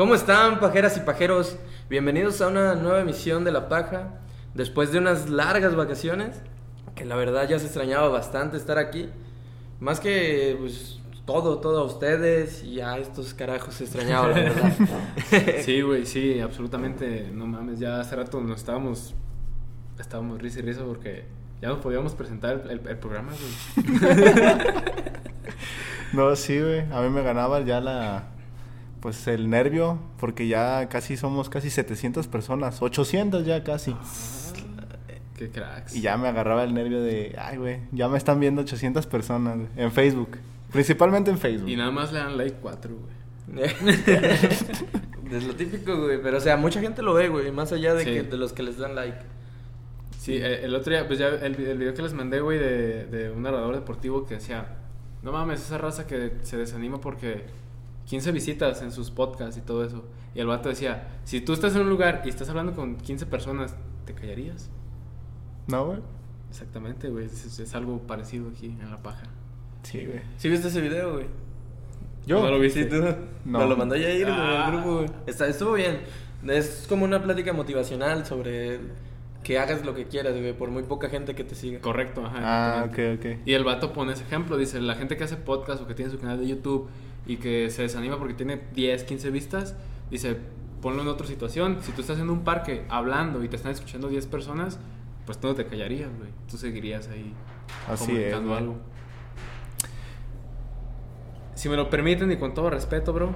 ¿Cómo están, pajeras y pajeros? Bienvenidos a una nueva emisión de La Paja. Después de unas largas vacaciones, que la verdad ya se extrañaba bastante estar aquí. Más que, pues, todo, todo a ustedes y a estos carajos se extrañaba, la verdad. Sí, güey, sí, absolutamente. No mames, ya hace rato nos estábamos. Estábamos risa y risa porque ya nos podíamos presentar el, el programa, güey. No, sí, güey. A mí me ganaba ya la. Pues el nervio, porque ya casi somos casi 700 personas. 800 ya casi. Qué cracks. Y ya me agarraba el nervio de. Ay, güey. Ya me están viendo 800 personas güey, en Facebook. Principalmente en Facebook. Y nada más le dan like 4, güey. es lo típico, güey. Pero, o sea, mucha gente lo ve, güey. Más allá de, Sí. que, de los que les dan like. Sí, eh, el otro día, pues ya el, el video que les mandé, güey, de, de un narrador deportivo que decía, no mames, esa raza que se desanima porque 15 visitas en sus podcasts y todo eso. Y el vato decía, si tú estás en un lugar y estás hablando con 15 personas, ¿te callarías? ¿No, güey? Exactamente, güey, es, es algo parecido aquí en La Paja. Sí, güey. ¿Sí viste ese video, güey? Yo. No lo viste. Sí, tú. No. Nos lo mandó Yair, güey, Ah. al grupo, güey. Está, estuvo bien. Es como una plática motivacional sobre que hagas lo que quieras, güey, por muy poca gente que te siga. Correcto, ajá. Ah, ok, ok. Y el vato pone ese ejemplo, dice, la gente que hace podcast o que tiene su canal de YouTube y que se desanima porque tiene 10, 15 vistas, dice, ponlo en otra situación. Si tú estás en un parque hablando y te están escuchando 10 personas, pues tú no te callarías, güey. Tú seguirías ahí Así comunicando es, algo. Si me lo permiten y con todo respeto, bro,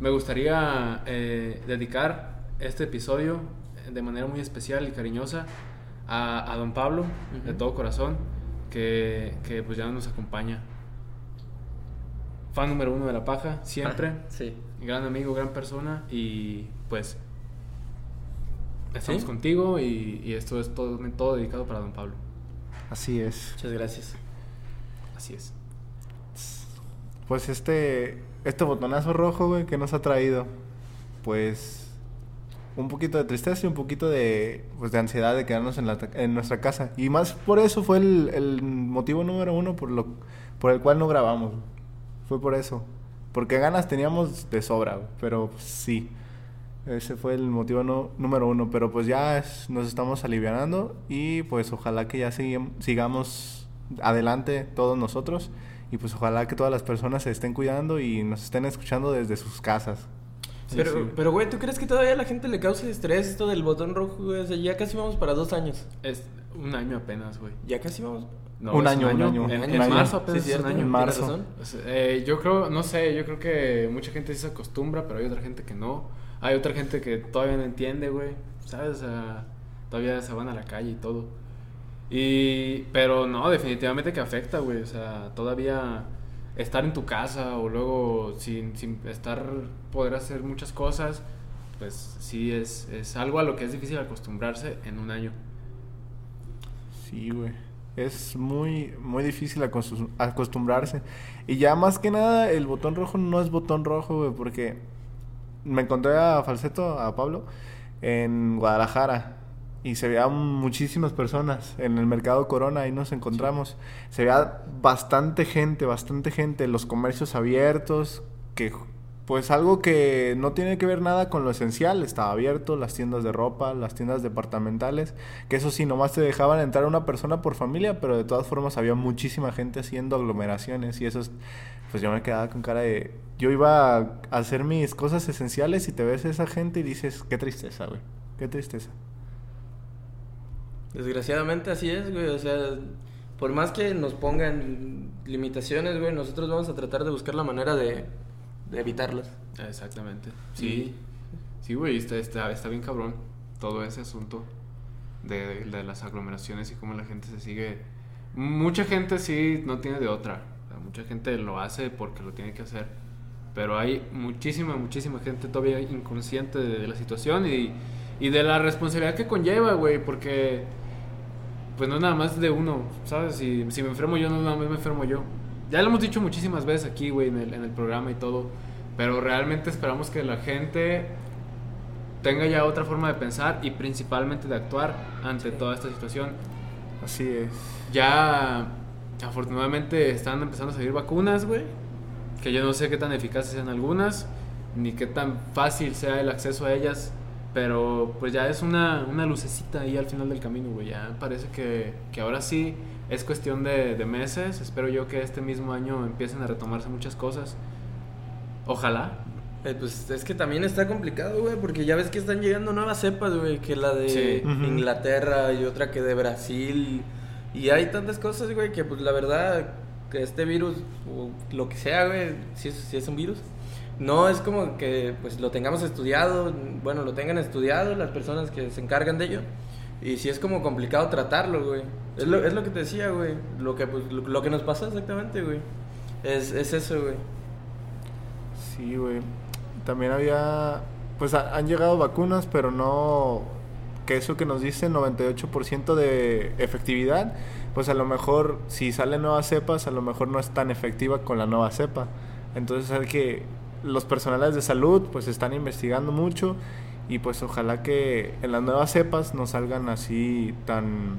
me gustaría eh, dedicar este episodio de manera muy especial y cariñosa a, a don Pablo, de todo corazón, que, que pues ya nos acompaña. Fan número uno de La Paja, siempre. Ah, sí. Gran amigo, gran persona y pues estamos ¿Sí? contigo y, y esto es todo, todo dedicado para don Pablo. Así es. Muchas gracias. Así es. Pues este, este botonazo rojo, güey, que nos ha traído, pues un poquito de tristeza y un poquito de, pues, de ansiedad de quedarnos en, la, en nuestra casa. Y más por eso fue el, el motivo número uno por, lo, por el cual no grabamos. Fue por eso. Porque ganas teníamos de sobra, pero sí. Ese fue el motivo no- número uno. Pero pues ya es- nos estamos alivianando y pues ojalá que ya sigam- sigamos adelante todos nosotros. Y pues ojalá que todas las personas se estén cuidando y nos estén escuchando desde sus casas. Sí, pero, sí. pero, güey, ¿tú crees que todavía a la gente le causa estrés esto del botón rojo, güey? O sea, ya casi vamos para dos años. Es un año apenas, güey. Ya casi vamos. No, Un año, un año, En, un en año. marzo apenas Sí, es un año. En marzo. razón. O sea, eh, yo creo, no sé, yo creo que mucha gente sí se acostumbra, pero hay otra gente que no. Hay otra gente que todavía no entiende, güey. ¿Sabes? O sea, todavía se van a la calle y todo. Y, pero no, definitivamente que afecta, güey. O sea, todavía estar en tu casa o luego sin, sin estar, poder hacer muchas cosas, pues sí es, es algo a lo que es difícil acostumbrarse en un año. Sí, güey. Es muy, muy difícil acostum- acostumbrarse. Y ya más que nada, el botón rojo no es botón rojo, güey, porque me encontré a Falseto, a Pablo, en Guadalajara. Y se veían muchísimas personas en el mercado Corona, ahí nos encontramos. Se veía bastante gente, bastante gente, los comercios abiertos, que pues algo que no tiene que ver nada con lo esencial, estaba abierto, las tiendas de ropa, las tiendas departamentales, que eso sí, nomás te dejaban entrar una persona por familia, pero de todas formas había muchísima gente haciendo aglomeraciones y eso es, pues yo me quedaba con cara de... Yo iba a hacer mis cosas esenciales y te ves a esa gente y dices, qué tristeza, güey, qué tristeza. Desgraciadamente así es, güey. O sea, por más que nos pongan limitaciones, güey, nosotros vamos a tratar de buscar la manera de, evitarlas. Exactamente. Sí. Sí, güey, está, está, está bien cabrón todo ese asunto de, de las aglomeraciones y cómo la gente se sigue... Mucha gente sí no tiene de otra. O sea, mucha gente lo hace porque lo tiene que hacer. Pero hay muchísima, muchísima gente todavía inconsciente de, de la situación y, y de la responsabilidad que conlleva, güey, porque pues no es nada más de uno, ¿sabes? Si, si me enfermo yo, no nada más me enfermo yo. Ya lo hemos dicho muchísimas veces aquí, güey, en el, en el programa y todo, pero realmente esperamos que la gente tenga ya otra forma de pensar y principalmente de actuar ante toda esta situación. Así es. Ya afortunadamente están empezando a salir vacunas, güey, que yo no sé qué tan eficaces sean algunas, ni qué tan fácil sea el acceso a ellas. Pero pues ya es una, una lucecita ahí al final del camino, güey. Ya parece que, que ahora sí es cuestión de, de meses. Espero yo que este mismo año empiecen a retomarse muchas cosas. Ojalá. Eh, pues es que también está complicado, güey, porque ya ves que están llegando nuevas cepas, güey, que la de Sí. Inglaterra y otra que de Brasil. Y hay tantas cosas, güey, que pues la verdad, que este virus, o lo que sea, güey, si es, si es un virus, no es como que pues lo tengamos estudiado, bueno, lo tengan estudiado las personas que se encargan de ello. Y sí es como complicado tratarlo, güey. Es lo, es lo que te decía, güey. Lo que, pues, lo, que nos pasó exactamente, güey. Es, es eso, güey. Sí, güey. También había, pues ha- han llegado vacunas, pero no, que eso que nos dice 98% de efectividad, pues a lo mejor si salen nuevas cepas, a lo mejor no es tan efectiva con la nueva cepa. Entonces hay que, los personales de salud pues están investigando mucho y pues ojalá que en las nuevas cepas no salgan así tan,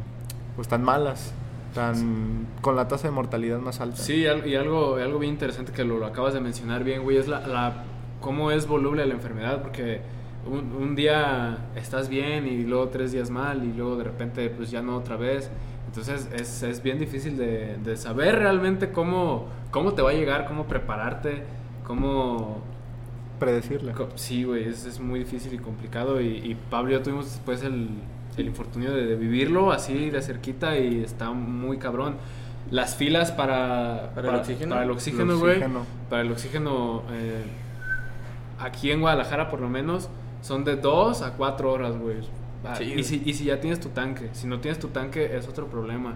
pues tan malas, tan, con la tasa de mortalidad más alta. Sí, y algo, algo bien interesante que lo, lo acabas de mencionar bien, güey, es la, la- cómo es voluble la enfermedad, porque un, un día estás bien y luego tres días mal y luego de repente pues ya no otra vez. Entonces es, es bien difícil de, de saber realmente cómo, cómo te va a llegar, cómo prepararte, cómo... Predecirla. Sí, güey, es, es muy difícil y complicado y, y Pablo y yo tuvimos después el, el infortunio de, de vivirlo así de cerquita y está muy cabrón. Las filas para, ¿Para el oxígeno? para el oxígeno, güey. Para el oxígeno, eh, aquí en Guadalajara por lo menos, son de 2 a 4 horas, güey. Ah, Sí, y, si, y si ya tienes tu tanque, si no tienes tu tanque es otro problema.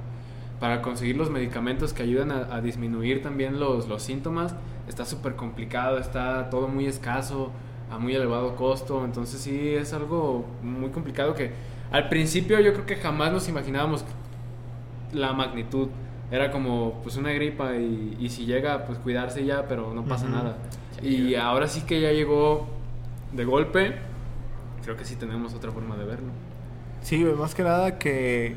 Para conseguir los medicamentos que ayudan a, a disminuir también los, los síntomas, está súper complicado, está todo muy escaso, a muy elevado costo, entonces sí es algo muy complicado que al principio yo creo que jamás nos imaginábamos la magnitud. Era como pues una gripa y, y si llega pues cuidarse ya, pero no pasa Ujú. nada. Y ahora sí que ya llegó de golpe, creo que sí tenemos otra forma de verlo. Sí, más que nada que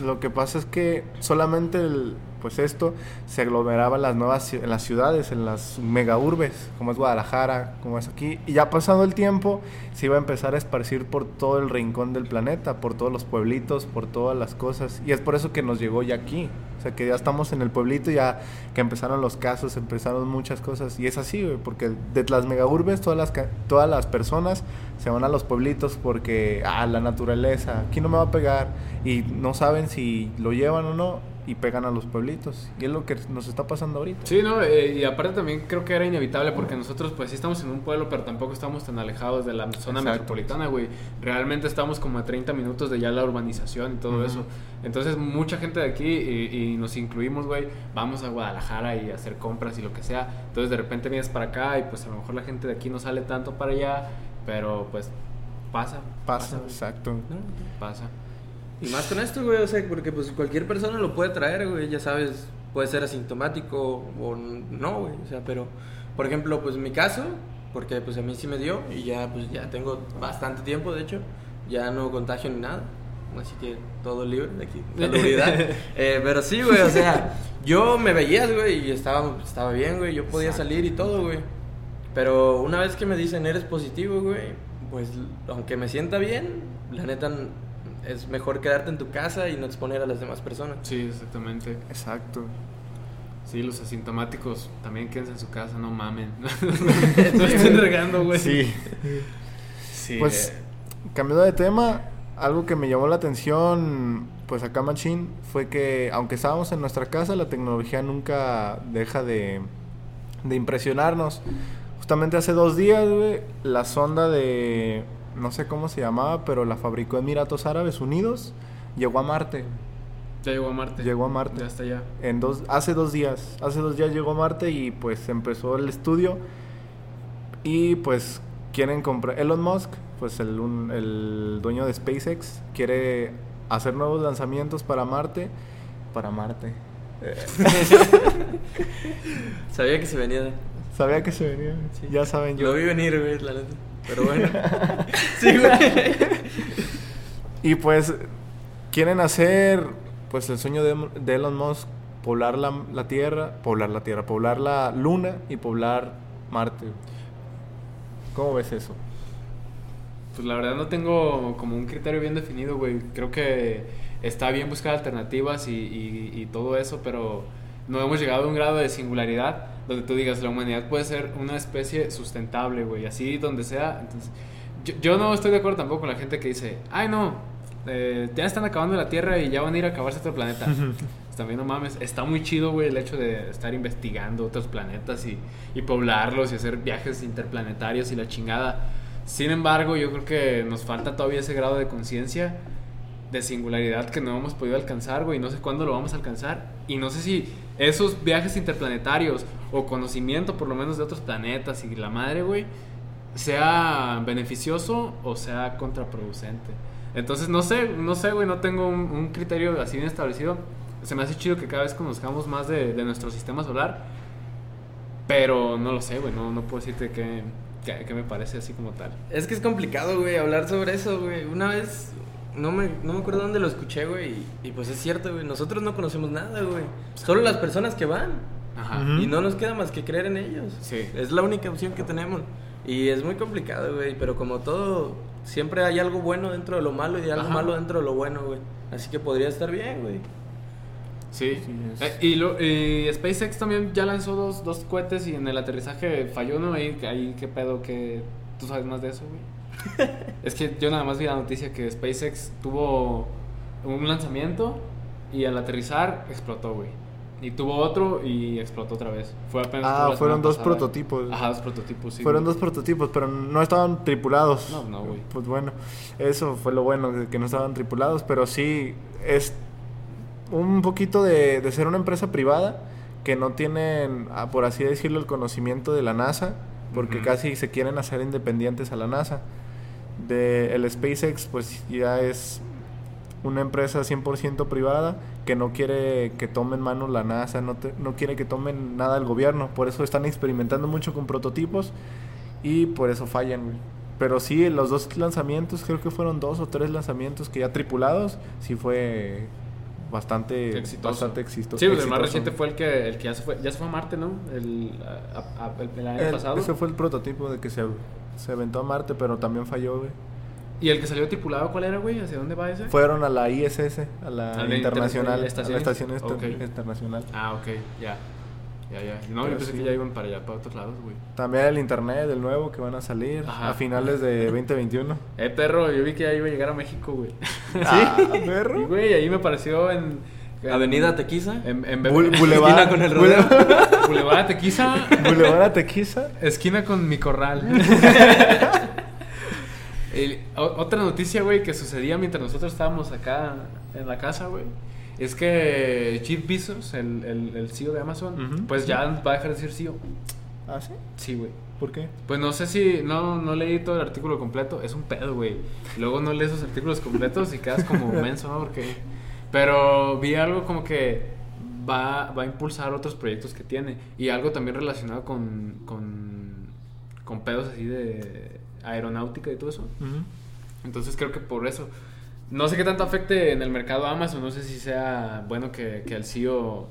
lo que pasa es que solamente el, pues esto se aglomeraba en las nuevas en las ciudades, en las mega urbes, como es Guadalajara, como es aquí, y ya pasado el tiempo se iba a empezar a esparcir por todo el rincón del planeta, por todos los pueblitos, por todas las cosas, y es por eso que nos llegó ya aquí. O sea, que ya estamos en el pueblito, ya que empezaron los casos, empezaron muchas cosas. Y es así, porque de las megaurbes todas las, todas las personas se van a los pueblitos porque, ah, la naturaleza, aquí no me va a pegar. Y no saben si lo llevan o no y pegan a los pueblitos. Y es lo que nos está pasando ahorita. Sí, no, Eh, y aparte también creo que era inevitable porque nosotros pues sí estamos en un pueblo, pero tampoco estamos tan alejados de la zona Exacto. metropolitana, güey. Realmente estamos como a 30 minutos de ya la urbanización y todo eso. Entonces mucha gente de aquí, y, y nos incluimos, güey, vamos a Guadalajara y a hacer compras y lo que sea. Entonces de repente vienes para acá y pues a lo mejor la gente de aquí no sale tanto para allá, pero pues pasa. Pasa, exacto. Pasa. Y más con esto, güey, o sea, porque pues cualquier persona lo puede traer, güey, ya sabes, puede ser asintomático o no, güey, o sea, pero, por ejemplo, pues en mi caso, porque pues a mí sí me dio y ya, pues ya tengo bastante tiempo, de hecho, ya no contagio ni nada, así que todo libre de aquí, salubridad. Eh, pero sí, güey, o sea, yo me veías, güey, y estaba, estaba bien, güey, yo podía Exacto. salir y todo, güey, pero una vez que me dicen eres positivo, güey, pues aunque me sienta bien, la neta es mejor quedarte en tu casa y no exponer a las demás personas. Sí, exactamente. Exacto. Sí, los asintomáticos también quédense en su casa, no mamen. no estén regando, güey. Sí. Sí, Pues, eh, cambiando de tema, algo que me llamó la atención, pues acá Machín, fue que aunque estábamos en nuestra casa, la tecnología nunca deja de, de impresionarnos. Justamente hace dos días, güey, la sonda de, no sé cómo se llamaba, pero la fabricó Emiratos Árabes Unidos, llegó a Marte. ya llegó a Marte. Llegó a Marte. Ya está ya. En dos, hace dos días, hace dos días llegó a Marte y pues empezó el estudio y pues quieren comprar, Elon Musk, pues el, un- el dueño de SpaceX, quiere hacer nuevos lanzamientos para Marte, para Marte. Sabía que se venía. Sabía que se venía, Sí. ya saben yo. Lo vi venir, güey, la neta. Pero bueno. sí, güey. Y pues quieren hacer pues el sueño de, de Elon Musk, poblar la, la Tierra, poblar la Tierra, poblar la Luna y poblar Marte. ¿Cómo ves eso? Pues la verdad no tengo como un criterio bien definido, güey. Creo que está bien buscar alternativas y, y- y todo eso, pero no hemos llegado a un grado de singularidad donde tú digas, la humanidad puede ser una especie sustentable, güey, así donde sea. Entonces, yo, yo no estoy de acuerdo tampoco con la gente que dice, ay no, eh, ya están acabando la Tierra y ya van a ir a acabarse otro planeta. También no mames, está muy chido, güey, el hecho de estar investigando otros planetas y, y poblarlos y hacer viajes interplanetarios y la chingada. Sin embargo, yo creo que nos falta todavía ese grado de conciencia, de singularidad que no hemos podido alcanzar, güey. No sé cuándo lo vamos a alcanzar. Y no sé si esos viajes interplanetarios o conocimiento por lo menos de otros planetas y la madre, güey, sea beneficioso o sea contraproducente. Entonces, no sé, no sé, güey, no tengo un, un criterio así bien establecido. Se me hace chido que cada vez conozcamos más de, de nuestro sistema solar. Pero no lo sé, güey, no, no puedo decirte qué, qué- qué me parece así como tal. Es que es complicado, güey, hablar sobre eso, güey. Una vez, no me, no me acuerdo dónde lo escuché, güey. Y, y pues es cierto, güey. Nosotros no conocemos nada, güey. Solo las personas que van. Ajá. Y no nos queda más que creer en ellos. Sí. Es la única opción que tenemos. Y es muy complicado, güey. Pero como todo, siempre hay algo bueno dentro de lo malo y algo Ajá. malo dentro de lo bueno, güey. Así que podría estar bien, güey. Sí. Sí, es. Eh, y, lo, y SpaceX también ya lanzó dos, dos cohetes y en el aterrizaje falló uno. Ahí, ahí qué pedo que tú sabes más de eso, güey. Es que yo nada más vi la noticia que SpaceX tuvo un lanzamiento y al aterrizar explotó, güey. Y tuvo otro y explotó otra vez. Fue apenas Ah, fueron dos pasada. prototipos. Ajá, dos prototipos, sí. Fueron güey. dos prototipos, pero no estaban tripulados. No, no, güey. Pues bueno, eso fue lo bueno, de que no estaban tripulados, pero sí es un poquito de, de ser una empresa privada que no tienen, ah, por así decirlo, el conocimiento de la NASA, porque casi se quieren hacer independientes a la NASA. De el SpaceX, pues ya es una empresa 100% privada que no quiere que tomen mano la NASA, no, te- no quiere que tomen nada el gobierno, por eso están experimentando mucho con prototipos y por eso fallan. Pero sí, los dos lanzamientos, creo que fueron dos o tres lanzamientos que ya tripulados, sí fue bastante Exitoso. bastante exitoso. Sí, el más reciente fue el que, el que ya se fue, ya se fue a Marte, ¿no? El, a- a- el, el año El- pasado. Ese fue el prototipo de que se, se aventó a Marte, pero también falló, güey. ¿Y el que salió tripulado cuál era, güey? ¿Hacia dónde va ese? Fueron a la ISS, a la A la internacional, inter- a la estación Ok. internacional. Ah, ok, ya. Ya, ya. No, Pero yo pensé sí. que ya iban para allá, para otros lados, güey. También el internet, el nuevo que van a salir Ajá. a finales de 2021. Eh, perro, yo vi que ya iba a llegar a México, güey. Ah, Y, güey, ahí me pareció en... en- Avenida Tequiza. En, en Bul- Bebe- Boulevard. Esquina con el rodeo. Boulevard- Boulevard Tequiza. Boulevard Tequiza. Esquina con mi corral. El- otra noticia, güey, que sucedía mientras nosotros estábamos acá en la casa, güey. Es que Jeff Bezos, el, el, el CEO de Amazon, pues ya va a dejar de ser CEO. ¿Ah, sí? Sí, güey. ¿Por qué? Pues no sé si, no, no leí todo el artículo completo, es un pedo, güey. Luego no lees esos artículos completos y quedas como menso, ¿no? Porque... Pero vi algo como que va, va a impulsar otros proyectos que tiene. Y algo también relacionado con, con, con pedos así de aeronáutica y todo eso. Entonces creo que por eso. No sé qué tanto afecte en el mercado Amazon, no sé si sea bueno que, que el CEO,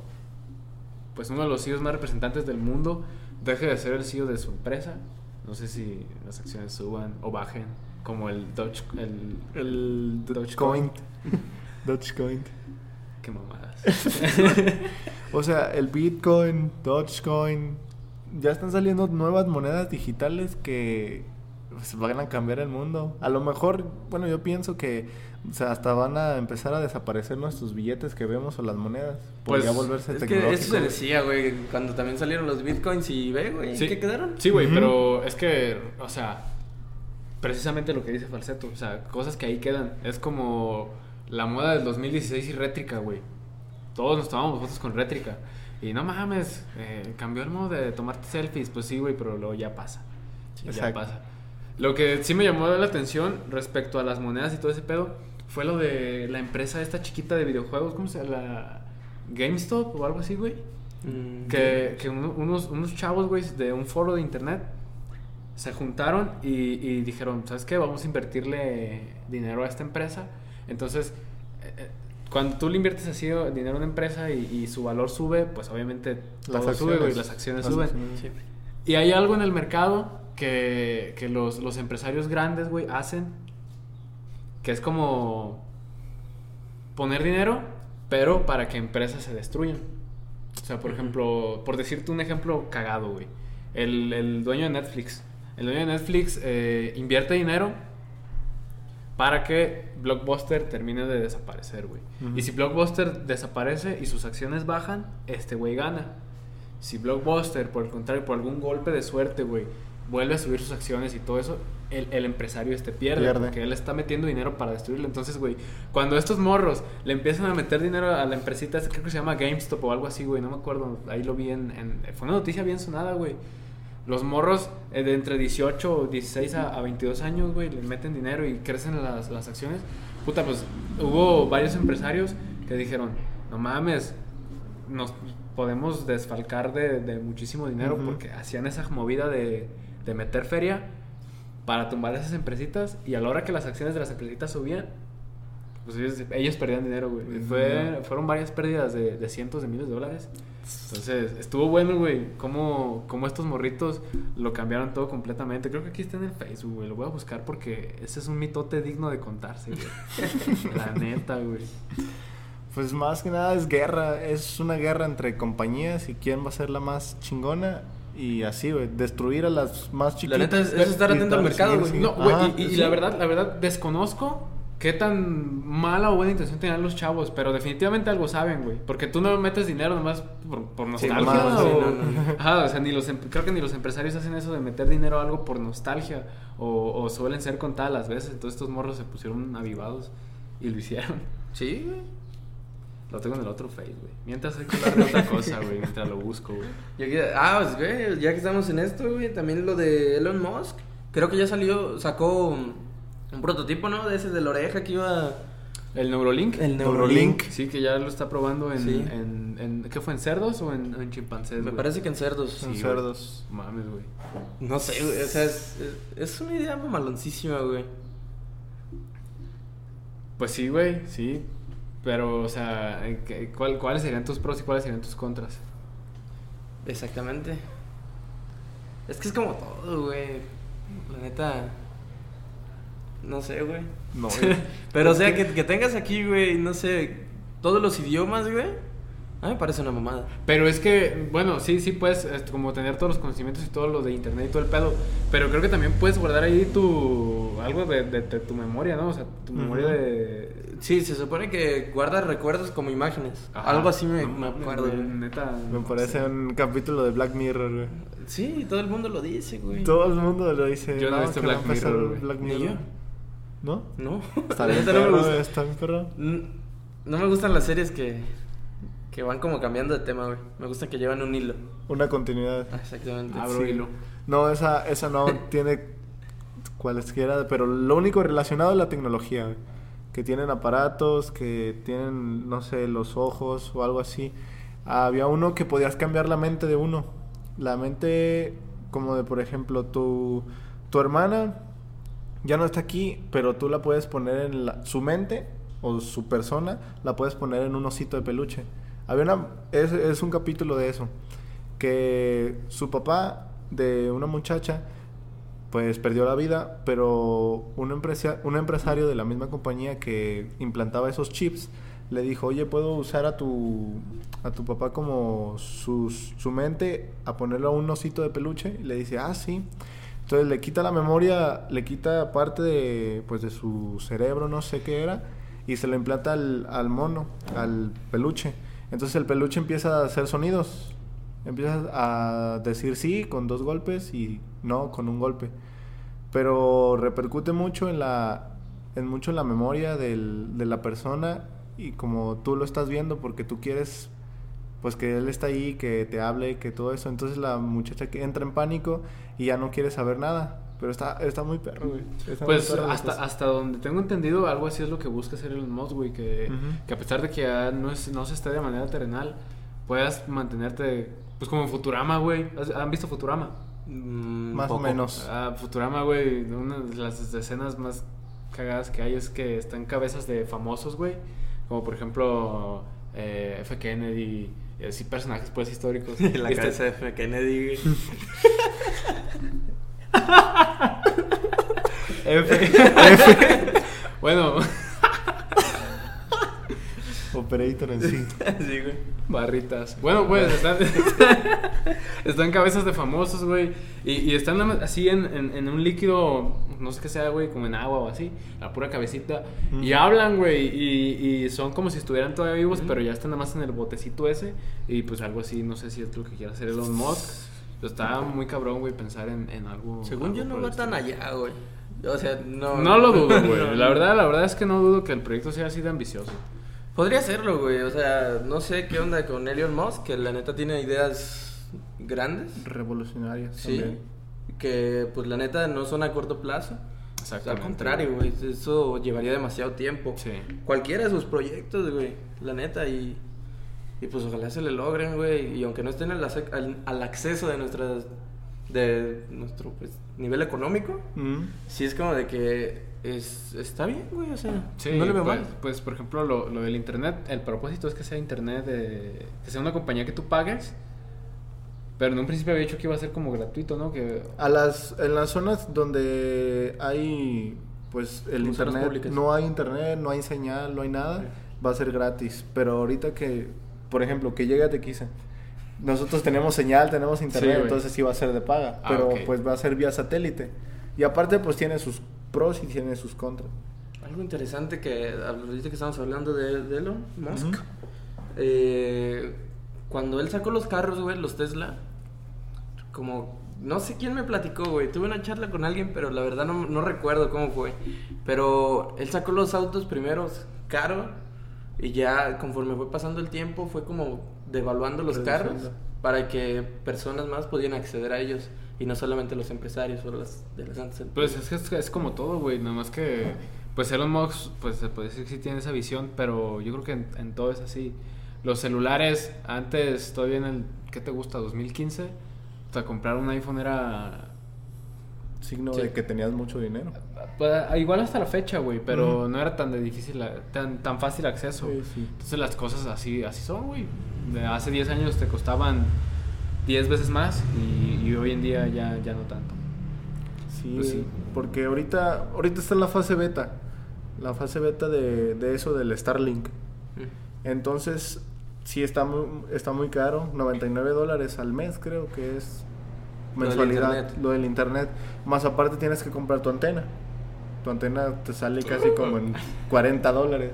pues uno de los CEOs más representantes del mundo, deje de ser el CEO de su empresa. No sé si las acciones suban o bajen, como el Doge, el... El Dogecoin. Dogecoin. Qué mamadas. O sea, el Bitcoin, Dogecoin, ya están saliendo nuevas monedas digitales que pues, van a cambiar el mundo. A lo mejor, bueno, yo pienso que o sea, hasta van a empezar a desaparecer nuestros billetes que vemos o las monedas. Podría Pues, volverse Es que eso se decía, güey, cuando también salieron los bitcoins y ve, güey, ¿en Sí. qué quedaron? Sí, güey, pero es que, o sea, precisamente lo que dice Falseto, o sea, cosas que ahí quedan. Es como la moda del 2016 y rétrica, güey. Todos nos tomamos fotos con rétrica. Y no mames, eh, cambió el modo de tomarte selfies. Pues sí, güey, pero luego ya pasa. ya Exacto. pasa. Lo que sí me llamó la atención respecto a las monedas y todo ese pedo fue lo de la empresa esta chiquita de videojuegos, ¿cómo se llama? La GameStop o algo así, güey. Mm, Que, que uno- unos, unos chavos, güey, de un foro de internet se juntaron y, y dijeron, ¿sabes qué? Vamos a invertirle dinero a esta empresa. Entonces, eh, eh, cuando tú le inviertes así dinero a una empresa y, y su valor sube, pues obviamente todo Las sube, acciones. las acciones Las suben. acciones. sí. Y hay algo en el mercado que, que los, los empresarios grandes, güey, hacen. Que es como poner dinero, pero para que empresas se destruyan. O sea, por ejemplo, por decirte un ejemplo cagado, güey. El, el dueño de Netflix. El dueño de Netflix eh, invierte dinero para que Blockbuster termine de desaparecer, güey. Y si Blockbuster desaparece y sus acciones bajan, este güey gana. Si Blockbuster, por el contrario, por algún golpe de suerte, güey, vuelve a subir sus acciones y todo eso, el, el empresario este pierde, Pierde. Porque él está metiendo dinero para destruirlo. Entonces, güey, cuando estos morros le empiezan a meter dinero a la empresita, creo que se llama GameStop o algo así, güey, no me acuerdo. Ahí lo vi en, en- Fue una noticia bien sonada, güey. Los morros eh, de entre 18 o 16 a, a 22 años, güey, le meten dinero y crecen las, las acciones. Puta, pues hubo varios empresarios que dijeron, no mames, nos podemos desfalcar de, de muchísimo dinero porque hacían esa movida de, de meter feria para tumbar esas empresitas y a la hora que las acciones de las empresitas subían, pues ellos, ellos perdían dinero, güey. Fue- fueron varias pérdidas de, de cientos de miles de dólares. Entonces, estuvo bueno, güey, cómo, cómo estos morritos lo cambiaron todo completamente. Creo que aquí está en el Facebook, güey. Lo voy a buscar porque ese es un mitote digno de contarse, güey. La neta, güey. Pues más que nada es guerra, es una guerra entre compañías y quién va a ser la más chingona y así, güey, destruir a las más La chiquitas. neta es, es estar Y atento al mercado, güey. No, güey, y, y sí. la verdad, la verdad, desconozco qué tan mala o buena intención tenían los chavos, pero definitivamente algo saben, güey. Porque tú no metes dinero nomás por, por Sí, nostalgia. nomás, o... sí, no, no. Ajá, o sea, ni los, em- creo que ni los empresarios hacen eso de meter dinero a algo por nostalgia. O, o suelen ser contadas las veces. Entonces estos morros se pusieron avivados y lo hicieron. Sí, güey. Lo tengo en el otro face, güey. Mientras hay que hablar de otra cosa, güey. Mientras lo busco, güey. Ah, pues, güey, ya que estamos en esto, güey, también lo de Elon Musk. Creo que ya salió, sacó un, prototipo, ¿no? De ese de la oreja que iba... El Neurolink. El Neurolink. Sí, que ya lo está probando en, Sí. en, en- ¿Qué fue? ¿En cerdos o en, en chimpancés? Me parece que en cerdos. Sí, cerdos. Mames, güey. No sé, güey, o sea, es, es, es una idea maloncísima, güey. Pues sí, güey, sí. Pero, o sea, ¿qué- ¿cuál- ¿cuáles serían tus pros y cuáles serían tus contras? Exactamente. Es que es como todo, güey. La neta... No sé, güey. No, güey. Pero, o sea, que, que tengas aquí, güey, no sé, todos los idiomas, güey. A mí me parece una mamada. Pero es que, bueno, sí, sí puedes este, como tener todos los conocimientos y todo lo de internet y todo el pedo. Pero creo que también puedes guardar ahí tu. algo de, de- de tu memoria, ¿no? O sea, tu memoria de. Sí, se supone que guarda recuerdos como imágenes. Ajá. Algo así me, No me acuerdo. Neta. Me no parece sé. un capítulo de Black Mirror, güey. Sí, todo el mundo lo dice, güey. Todo el mundo lo dice. Yo no he visto Black Mirror. Black Ni Mirror. yo. ¿No? No. Está bien neta no me perro, gusta. güey, está bien perro. No me gustan las series que, que van como cambiando de tema, güey. Me gusta que llevan un hilo. Una continuidad. Ah, Exactamente. Abro Sí. hilo. No, esa, esa no tiene cualesquiera, pero lo único relacionado es la tecnología, güey. Que tienen aparatos, que tienen, no sé, los ojos o algo así. Había uno que podías cambiar la mente de uno. La mente, como de, por ejemplo, tu, tu hermana ya no está aquí, pero tú la puedes poner en su mente o su persona, la puedes poner en un osito de peluche. Había una, es, es un capítulo de eso, que su papá de una muchacha pues perdió la vida, pero un, un empresario de la misma compañía que implantaba esos chips le dijo, oye, ¿puedo usar a tu, a tu papá como su mente a ponerlo a un osito de peluche? Y le dice, ah, sí. Entonces le quita la memoria, le quita parte de, pues, de su cerebro, no sé qué era, y se lo implanta al, al mono, al peluche. Entonces el peluche empieza a hacer sonidos. Empieza a decir sí con dos golpes y no con un golpe. Pero repercute mucho en la, en mucho en la memoria del- de la persona y como tú lo estás viendo porque tú quieres pues que él está ahí, que te hable, que todo eso. Entonces la muchacha que entra en pánico y ya no quiere saber nada. Pero está, está muy perro, güey. Está muy Pues perro hasta, hasta donde tengo entendido, algo así es lo que busca hacer Elon Musk, güey. Que, a pesar de que ya no, es, no se esté de manera terrenal, puedas mantenerte, pues como en Futurama, güey. ¿Has- ¿Han visto Futurama? Mm, Más o menos. Ah, Futurama, güey, una de las escenas más cagadas que hay es que están cabezas de famosos, güey. Como por ejemplo eh, F. Kennedy, y así personajes pues históricos. La Y está- cabeza de F. Kennedy, güey. F. bueno, Operator en sí. Sí, güey. barritas. Bueno, pues están, están cabezas de famosos, güey. Y, y están así en, en, en un líquido, no sé qué sea, güey, como en agua o así, la pura cabecita. Y hablan, güey, y, y son como si estuvieran todavía vivos, pero ya están nada más en el botecito ese. Y pues algo así, no sé si es lo que quiera hacer Elon Musk. Pero está muy cabrón, güey, pensar en, en algo. Según algo yo no va tan allá, güey. O sea, no. No lo dudo, güey. La verdad, la verdad es que no dudo que el proyecto sea así de ambicioso. Podría serlo, güey. O sea, no sé qué onda con Elon Musk, que la neta tiene ideas grandes. Revolucionarias Sí. también. Que pues la neta no son a corto plazo. Exactamente. Al contrario, güey. Eso llevaría demasiado tiempo. Sí. Cualquiera de sus proyectos, güey. La neta. Y, y pues ojalá se le logren, güey. Y aunque no estén al, al- al acceso de nuestras. De nuestro pues, nivel económico. Mm. Sí es como de que es, está bien, güey. O sea, Sí, no le veo pues, mal. pues, por ejemplo, lo, lo del internet, el propósito es que sea internet, de, que sea una compañía que tú pagues, pero en un principio había dicho que iba a ser como gratuito, ¿no? Que A las, en las zonas donde hay, pues, el internet, públicas. no hay internet, no hay señal, no hay nada, va a ser gratis. Pero ahorita que, por ejemplo, que llegue a Tequisa, nosotros tenemos señal, tenemos internet, entonces sí va a ser de paga, Ah, pero pues va a ser vía satélite. Y aparte, pues tiene sus pros y tiene sus contras. Algo interesante que ahorita que estamos hablando de, de Elon Musk. Ujú. eh, cuando él sacó los carros, güey, los Tesla, como no sé quién me platicó, güey. Tuve una charla con alguien, pero la verdad no, no recuerdo cómo fue. Pero él sacó los autos primeros caro y ya conforme fue pasando el tiempo fue como devaluando los carros para que personas más pudieran acceder a ellos y no solamente los empresarios o las de las antes. Pues es que es, es como todo, güey. Nada más que, pues Elon Musk, pues se puede decir que sí tiene esa visión, pero yo creo que en, en todo es así. Los celulares, antes, todavía en el, ¿qué te gusta? 2015, o sea, comprar un iPhone era Signo Sí. de que tenías mucho dinero. Pues, igual hasta la fecha, güey, pero no era tan de difícil, tan, tan fácil acceso. Sí, sí. Entonces las cosas así, así son, güey. De hace 10 años te costaban 10 veces más y, y hoy en día ya, ya no tanto. Sí, Pues sí. porque ahorita, ahorita está en la fase beta. La fase beta de, de eso del Starlink. Mm. Entonces, sí está muy, está muy caro. 99 dólares al mes creo que es Lo del mensualidad. Lo del internet. Más aparte tienes que comprar tu antena. Tu antena te sale casi como en 40 dólares.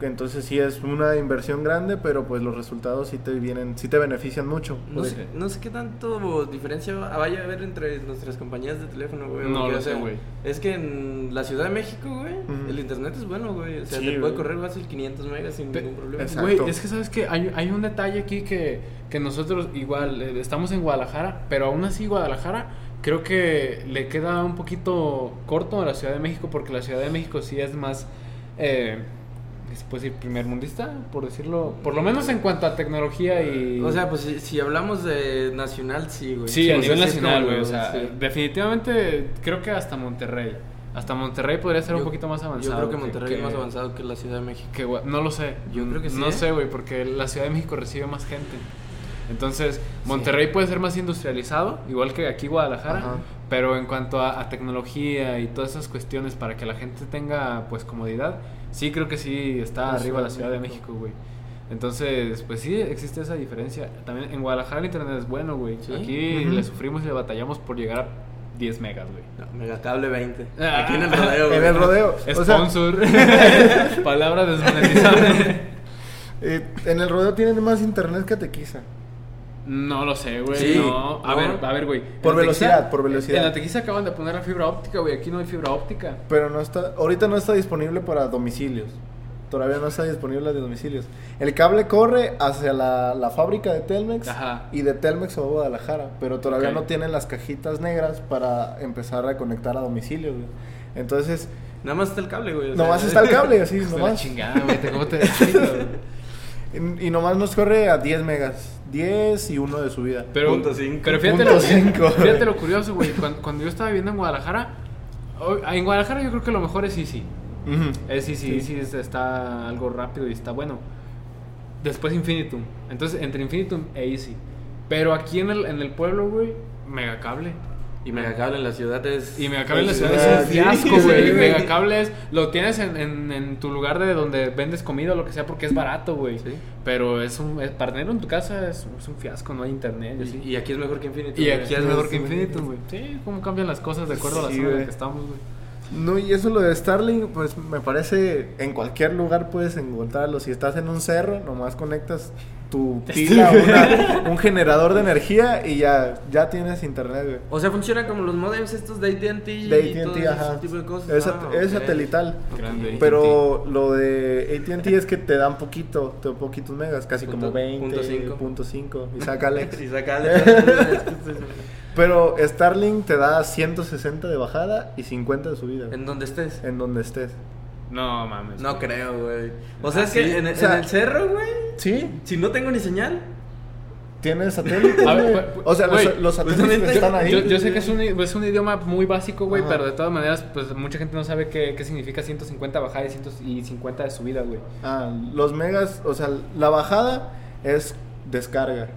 Entonces sí es una inversión grande, pero pues los resultados sí te vienen, sí te benefician mucho. No sé, no sé qué tanto diferencia va- vaya a haber entre nuestras compañías de teléfono, güey. No lo sé, güey. Es que en la Ciudad de México, güey, el internet es bueno, güey. O sea, Sí, te puede correr fácil 500 megas sin ningún problema. Güey, es que sabes que hay, hay un detalle aquí que, que nosotros igual eh, estamos en Guadalajara, pero aún así Guadalajara creo que le queda un poquito corto a la Ciudad de México porque la Ciudad de México sí es más, eh, ¿se puede decir primer mundista? Por decirlo, por lo menos en cuanto a tecnología y... O sea, pues si, si hablamos de nacional, sí, güey. Sí, a sea, nivel nacional, güey. O sea, sí. definitivamente creo que hasta Monterrey. Hasta Monterrey podría ser un poquito más avanzado. Yo creo que Monterrey que- es más avanzado que la Ciudad de México. que no lo sé. Yo creo que sí, No ¿eh? sé, güey, porque la Ciudad de México recibe más gente. Entonces, Monterrey puede ser más industrializado, igual que aquí Guadalajara, Ajá. pero en cuanto a, a tecnología y todas esas cuestiones para que la gente tenga pues comodidad, sí creo que sí está La arriba la Ciudad de México, güey. Entonces, pues sí, existe esa diferencia. También en Guadalajara el internet es bueno, güey. Sí. Aquí le sufrimos y le batallamos por llegar a 10 megas, güey. No, Megacable 20. Ah. Aquí en el rodeo, güey. En el rodeo. O sea, Sponsor. Palabra desmonetizable. eh, en el rodeo tienen más internet que Tequisa. No lo sé, güey. Sí, no. A no. ver, a ver, güey. Por velocidad, por velocidad. En la tequisa acaban de poner la fibra óptica, güey. Aquí no hay fibra óptica. Pero no está, ahorita no está disponible para domicilios. Todavía no está disponible de domicilios. El cable corre hacia la, la fábrica de Telmex Ajá. y de Telmex a Guadalajara, pero todavía no tienen las cajitas negras para empezar a conectar a domicilio. güey. Entonces, Nada más está el cable, güey. o sea, nomás está el cable así, la nomás. chingada, güey. ¿Cómo te? Y, nomás nos corre a 10 megas. 10 y uno de subida. Pero, Punto cinco. pero fíjate, Punto lo, cinco. fíjate lo curioso, güey. Cuando, cuando yo estaba viviendo en Guadalajara, en Guadalajara yo creo que lo mejor es Easy. Es Easy, Sí. Easy es- está algo rápido y está bueno. Después Infinitum. Entonces, entre Infinitum e Easy. Pero aquí en el, en el pueblo, güey, megacable. Y Megacable en la ciudad es. Y Megacable en la ciudad es un sí, fiasco, sí, güey. güey. Megacable es, lo tienes en, en, en tu lugar de donde vendes comida o lo que sea porque es barato, güey. Sí. Pero es un, es- para tenerlo en tu casa es, es un fiasco, no hay internet y así. Y, y aquí es mejor que Infinity. Y aquí es mejor que Sí, Infinitum, güey. Sí, cómo cambian las cosas de acuerdo a la Sí, zona en la que estamos, güey. No, y eso lo de Starlink, pues me parece en cualquier lugar puedes encontrarlo. Si estás en un cerro, nomás conectas tu pila, una- un generador de energía y ya, ya tienes internet, güey. O sea, funciona como los modems estos de AT&T y De todo AT&T, ese ajá. tipo de cosas. Es, Ah, es satelital. Pero lo de AT&T es que te dan poquito, te dan poquitos megas, casi Punto- como 20, punto cinco. punto cinco, y saca Alex. Y sacale. Pero Starlink te da 160 de bajada y 50 de subida. en donde estés. En donde estés. No mames. No güey. creo, güey. O sea, Ah, es que en, el- o sea- en el cerro, güey, Sí, si no tengo ni señal. tienes satélites, güey. O sea, los, güey, los pues satélites también están ahí. Yo, yo sé que es un, es un idioma muy básico, güey, Ajá. pero de todas maneras, pues mucha gente no sabe qué, qué significa 150 bajada y 150 de subida, güey. Ah, los megas, o sea, la bajada es descarga,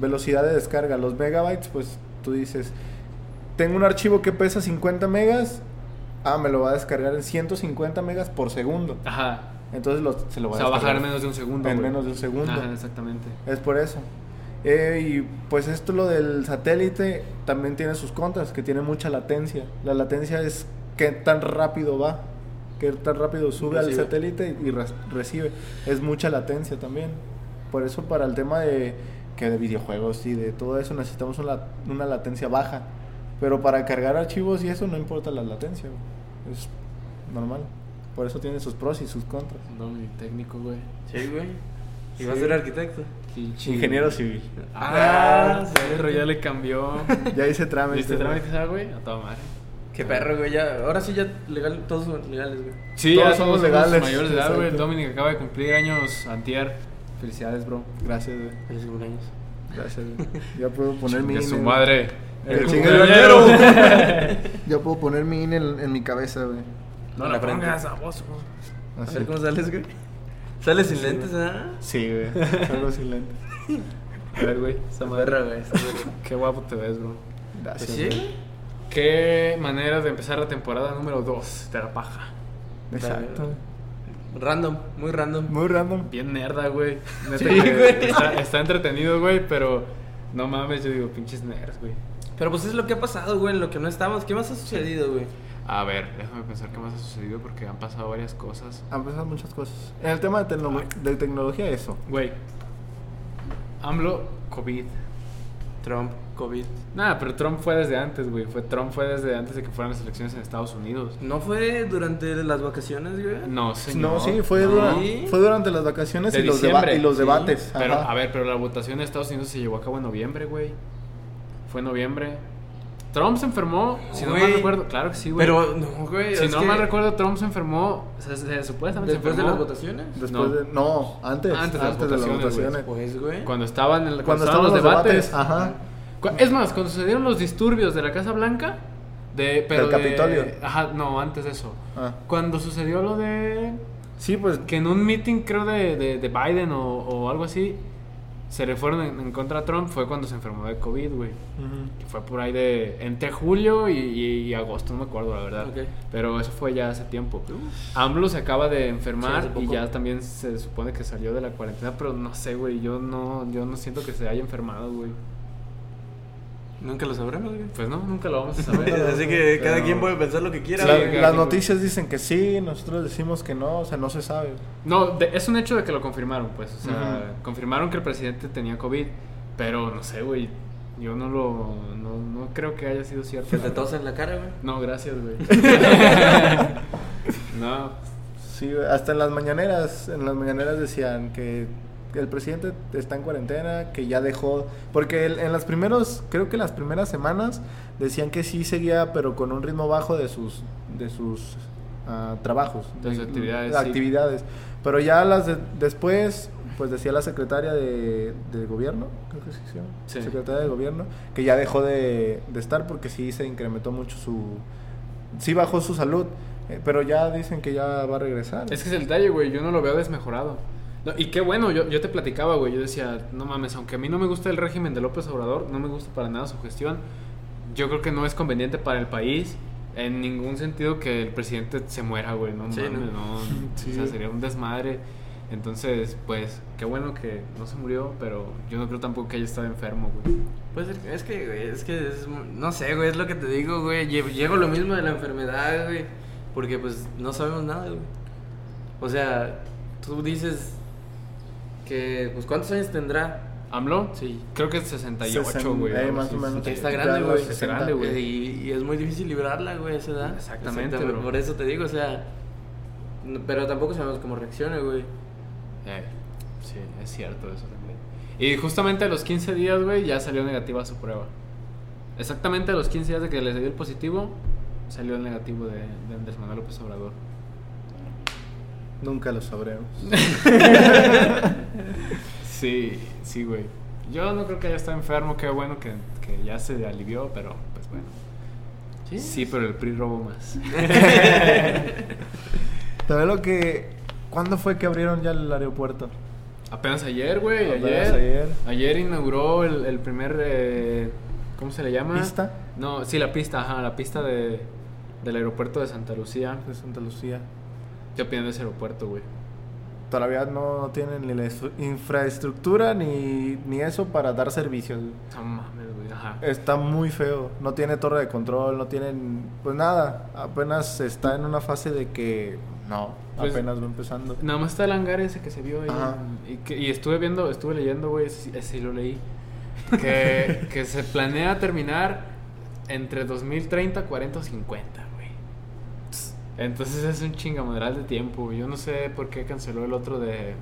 velocidad de descarga. Los megabytes, pues tú dices, tengo un archivo que pesa 50 megas, ah, me lo va a descargar en 150 megas por segundo. Ajá. Entonces lo- se lo O va sea, a bajar en menos de un segundo. en menos de un segundo. Ajá, exactamente. Es por eso. Eh, y pues esto lo del satélite también tiene sus contras, que tiene mucha latencia. La latencia es qué tan rápido va, qué tan rápido sube al satélite y re- recibe. Es mucha latencia también. Por eso para el tema de que de videojuegos y de todo eso necesitamos una, una latencia baja. Pero para cargar archivos y eso no importa la latencia. güey. Es normal. Por eso tiene sus pros y sus contras. No, mi técnico, güey. Sí, güey. Y va a Sí. ser arquitecto. Ingeniero civil. Ah, Ah, perro, ya le cambió. Ya hice trámite. ¿Viste güey. trámites, ah, güey? A toda madre. Qué perro, güey. Ya, ahora sí ya legal, todos son legales, güey. Sí, Todos ya somos somos legales. mayores de edad, güey. Dominic acaba de cumplir años antier. Felicidades, bro. Gracias, güey. Feliz cumpleaños. Gracias, güey. Ya puedo poner mi Que su madre. El cumpleañero. Ya puedo poner mi INE en, en mi cabeza, güey. No En la la pongas a vos, güey. A ver cómo sales, güey. Sales sin lentes, ¿ah? Sí, güey. Algo sin lente. A ver, güey. Esa madre. Güey. Qué guapo te ves, bro. Gracias. Pues sí, güey. güey. Qué manera de empezar la temporada número 2 de la paja. Exacto. Random, muy random. Muy random. Bien nerda, güey. Neta Sí, que güey. Está, está entretenido, güey, pero no mames, yo digo, pinches nerds, güey. Pero pues es lo que ha pasado, güey, en lo que no estamos. ¿Qué más ha sucedido, güey? A ver, déjame pensar qué más ha sucedido porque han pasado varias cosas. Han pasado muchas cosas. En el tema de, tecno- de tecnología, eso. Güey. AMLO, COVID. Trump, COVID. Nada, pero Trump fue desde antes, güey. Fue, Trump fue desde antes de que fueran las elecciones en Estados Unidos. ¿No fue durante las vacaciones, güey? No, señor. No, sí, fue, No. dura- Sí. fue durante las vacaciones De y los, y los sí. debates. Pero, a ver, pero la votación en Estados Unidos se llevó a cabo en noviembre, güey. Fue en noviembre. Trump se enfermó, si no mal recuerdo. Claro que sí, güey. Pero, no, güey. si no que mal recuerdo, Trump se enfermó. Se, se- supuestamente Después se de enfermó las votaciones. Después no. de. No, antes. Antes de las votaciones, Pues, güey. Cuando estaban, en, Cuando estaban estaban los debates. Ajá. Cu- Es más, cuando sucedieron los disturbios de la Casa Blanca. De, pero Del de- Capitolio. Ajá, no, antes de eso. Ah. Cuando sucedió lo de. Sí, pues. Que en un meeting, creo, de, de, de Biden o, o algo así, se le fueron en, en contra a Trump, fue cuando se enfermó de COVID, güey. ujú. Que fue por ahí de. entre julio y, y- y agosto, no me acuerdo, la verdad. Pero eso fue ya hace tiempo. AMLO se acaba de enfermar y ya también se supone que salió de la cuarentena, pero no sé, güey. Yo no, yo no siento que se haya enfermado, güey. Nunca lo sabremos, güey. Pues no, nunca lo vamos a saber. Así que cada Pero- quien puede pensar lo que quiera, Sí, las quien, noticias dicen que sí, nosotros decimos que no, o sea, no se sabe. No, de- es un hecho de que lo confirmaron, pues. O sea, confirmaron que el presidente tenía COVID, pero no sé, güey. Yo no lo. No, no creo que haya sido cierto. Que te tosa en la cara, güey. No, gracias, güey. no. Sí, hasta en las mañaneras, en las mañaneras decían que el presidente está en cuarentena, que ya dejó, porque en las primeros, creo que las primeras semanas decían que sí seguía, pero con un ritmo bajo de sus, de sus ah, trabajos, De sus actividades, de sí. actividades. Pero ya las de- después, pues decía la secretaria de, de gobierno, creo que sí, Sí. secretaria de gobierno, que ya dejó de, de estar porque sí se incrementó mucho su, sí bajó su salud. eh, Pero ya dicen que ya va a regresar. Es que es el detalle, güey. Yo no lo veo desmejorado. No, y qué bueno, yo, yo te platicaba, güey. Yo decía, no mames, aunque a mí no me gusta el régimen de López Obrador, no me gusta para nada su gestión. yo creo que no es conveniente para el país en ningún sentido que el presidente se muera, güey. No Sí, mames, ¿no? no. Sí. O sea, sería un desmadre. Entonces, pues, qué bueno que no se murió, pero yo no creo tampoco que haya estado enfermo, güey. Pues es- que, güey, es que es, no sé, güey, es lo que te digo, güey. Lle- Llego lo mismo de la enfermedad, güey. Porque pues no sabemos nada, güey. O sea, tú dices que, pues, ¿cuántos años tendrá? ¿AMLO? Sí. Creo que es 68, Sesen- güey. eh, más o menos. Está grande, güey. Está 60. grande, güey. Y, y es muy difícil librarla, güey, a esa edad. Exactamente. Por eso te digo, o sea. no- Pero tampoco sabemos cómo reaccione, güey. Eh, sí, es cierto eso también. Y justamente a los 15 días, güey, ya salió negativa su prueba. Exactamente a los 15 días de que les dio el positivo, salió el negativo de, de Andrés Manuel López Obrador. Nunca lo sabremos. Sí, sí, güey. Yo no creo que haya estado enfermo, qué bueno que, que ya se alivió, pero pues bueno. Sí, pero el PRI robó más. También lo que... ¿Cuándo fue que abrieron ya el aeropuerto? Apenas ayer, güey, Apenas ayer. ayer. Ayer inauguró el, el primer. eh, ¿Cómo se le llama? ¿Pista? No, sí, la pista, ajá, la pista de, del aeropuerto de Santa Lucía. De Santa Lucía. ¿Qué opinan de ese aeropuerto, güey? Todavía no tienen ni la estru- infraestructura ni, ni eso para dar servicios. No mames, güey, ajá. Está muy feo. No tiene torre de control, no tienen... Pues nada, apenas está en una fase de que... No, Pues- apenas va empezando. Nada más está el hangar ese que se vio ahí. Y, que- y estuve viendo, estuve leyendo, güey, ese, lo leí. Que, que se planea terminar entre 2030, 40 o 50, güey. Entonces es un chingamadral de tiempo. Yo no sé por qué canceló el otro de.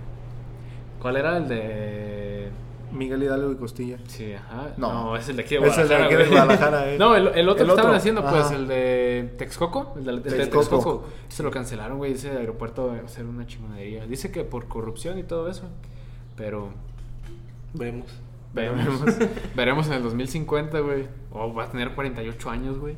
¿Cuál era el de.? Miguel Hidalgo y Costilla. Sí, ajá. No. No, es el de aquí de Es el de Guadalajara. aquí de. Guadalajara, eh. No, el, el otro El que estaban haciendo, pues, ajá. el de Texcoco. El de, el de Texcoco. Texcoco. Se lo cancelaron, güey. Ese aeropuerto va a ser una chingonería. Dice que por corrupción y todo eso. Pero Vemos. veremos. veremos en el 2050, güey. O va a tener 48 años, güey.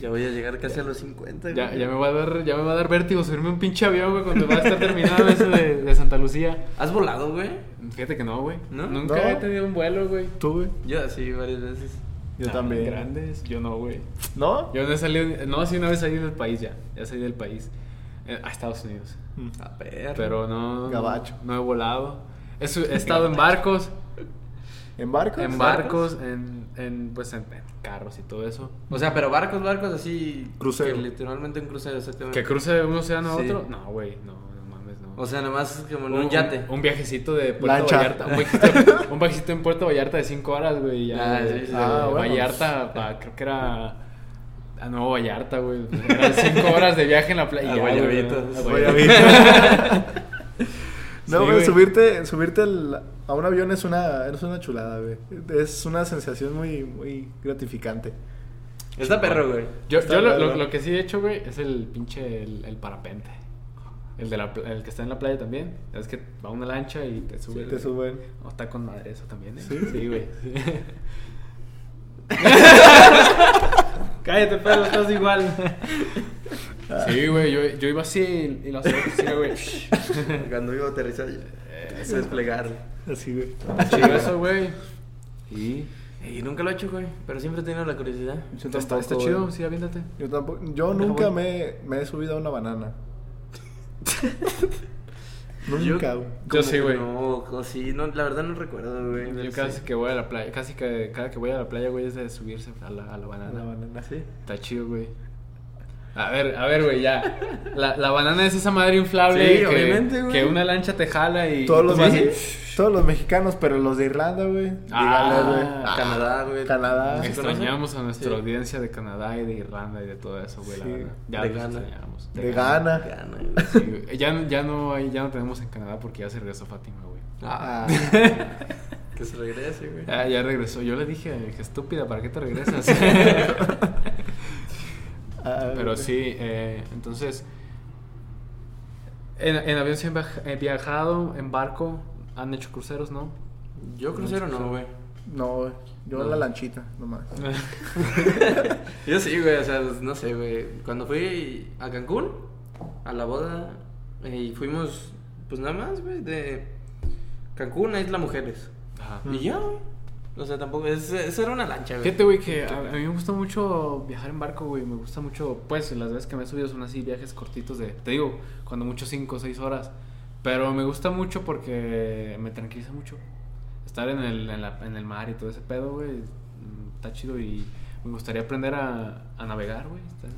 Ya voy a llegar casi a los 50, Ya, güey. ya me va a dar, ya me va a dar vértigo subirme un pinche avión, güey, cuando va a estar terminado ese de, de Santa Lucía. ¿Has volado, güey? Fíjate que no, güey. ¿No? Nunca No. he tenido un vuelo, güey. ¿Tú, güey? Yo sí, varias veces. Yo Ah, también. Grandes, yo no, güey. ¿No? Yo no he salido, no, sí una vez salí del país ya, ya salí del país, eh, a Estados Unidos, Mm. A ver. pero no, Gabacho. no, he volado, he estado en barcos, ¿En barcos? en barcos, en, en, pues en, en carros y todo eso, O sea, pero barcos, barcos así. Crucero. Que literalmente un crucero, exactamente. que cruce de un océano a Sí. otro, no, güey, no, no mames, no. O sea, nomás como en un yate. Un, viajecito de Puerto Lancha. Vallarta, un viajecito, un viajecito en Puerto Vallarta de 5 horas, güey, y ya, Ah, sí, sí, ah, bueno. Vallarta, pa- creo que era... A Nuevo Vallarta, güey. Eran cinco horas de viaje en la playa. A y güey. No, Sí, güey, subirte, subirte a un avión es una, es una chulada, güey. Es una sensación muy, muy gratificante. Está perro, güey. Yo, lo, perro. lo- lo que sí he hecho, güey, es el pinche el, el parapente. El, de la, pla- el que está en la playa también. Es que va una lancha y te sube. Sí, te suben. No, está con madre eso también, ¿eh? ¿Sí? Sí, güey. Cállate, perro, estás igual. Sí, güey, yo, yo iba así y lo hacía así, güey. Cuando iba a aterrizar, eso desplegar. Así, güey. Chido eso, güey. Y... Y nunca lo he hecho, güey. Pero siempre he tenido la curiosidad. Está, tampoco, está güey. chido, sí, aviéntate. Yo tampoco. Yo nunca me, me he subido a una banana. nunca, güey. Yo sí, güey. No, sí, no, la verdad no recuerdo, güey. Yo casi que voy a la playa, casi que cada que voy a la playa, güey, es de subirse a la, a la A banana. la banana. ¿Sí? Está chido, güey. A ver, a ver, güey, ya. La, la banana es esa madre inflable Sí, que, obviamente, güey. que una lancha te jala y Todos los, y- todos los mexicanos, pero los de Irlanda, güey. Ah, güey. Canadá, güey. Canadá. ¿Sí Extrañamos a nuestra Sí. audiencia de Canadá y de Irlanda y de todo eso, güey, la Sí, verdad. Ya de los Ghana. extrañamos. De Ghana. Gana, güey. Sí, ya, ya, no hay, ya no tenemos en Canadá porque ya se regresó Fátima, güey. Ah, Ah. que se regrese, güey. Ya, ya regresó. Yo le dije, que estúpida, ¿para qué te regresas? Ah, Pero sí, eh, entonces. En, en avión sí he viajado, en barco, han hecho cruceros, ¿no? Yo crucero no, güey. No, güey. Yo No. la lanchita, nomás. Yo sí, güey, o sea, pues, no sé, güey. Cuando fui a Cancún, a la boda, eh, y fuimos, pues nada más, güey, de Cancún a Isla Mujeres. Ajá. Y ya, güey. O sea, tampoco. Es, eso era una lancha, güey. Fíjate, güey, que a, a mí me gusta mucho viajar en barco, güey. Me gusta mucho, pues, las veces que me he subido son así viajes cortitos de, te digo, cuando mucho 5 o 6 horas. Pero me gusta mucho porque me tranquiliza mucho. Estar en el, en, la- en el mar y todo ese pedo, güey, mm, está chido y me gustaría aprender a, a navegar, güey. Está-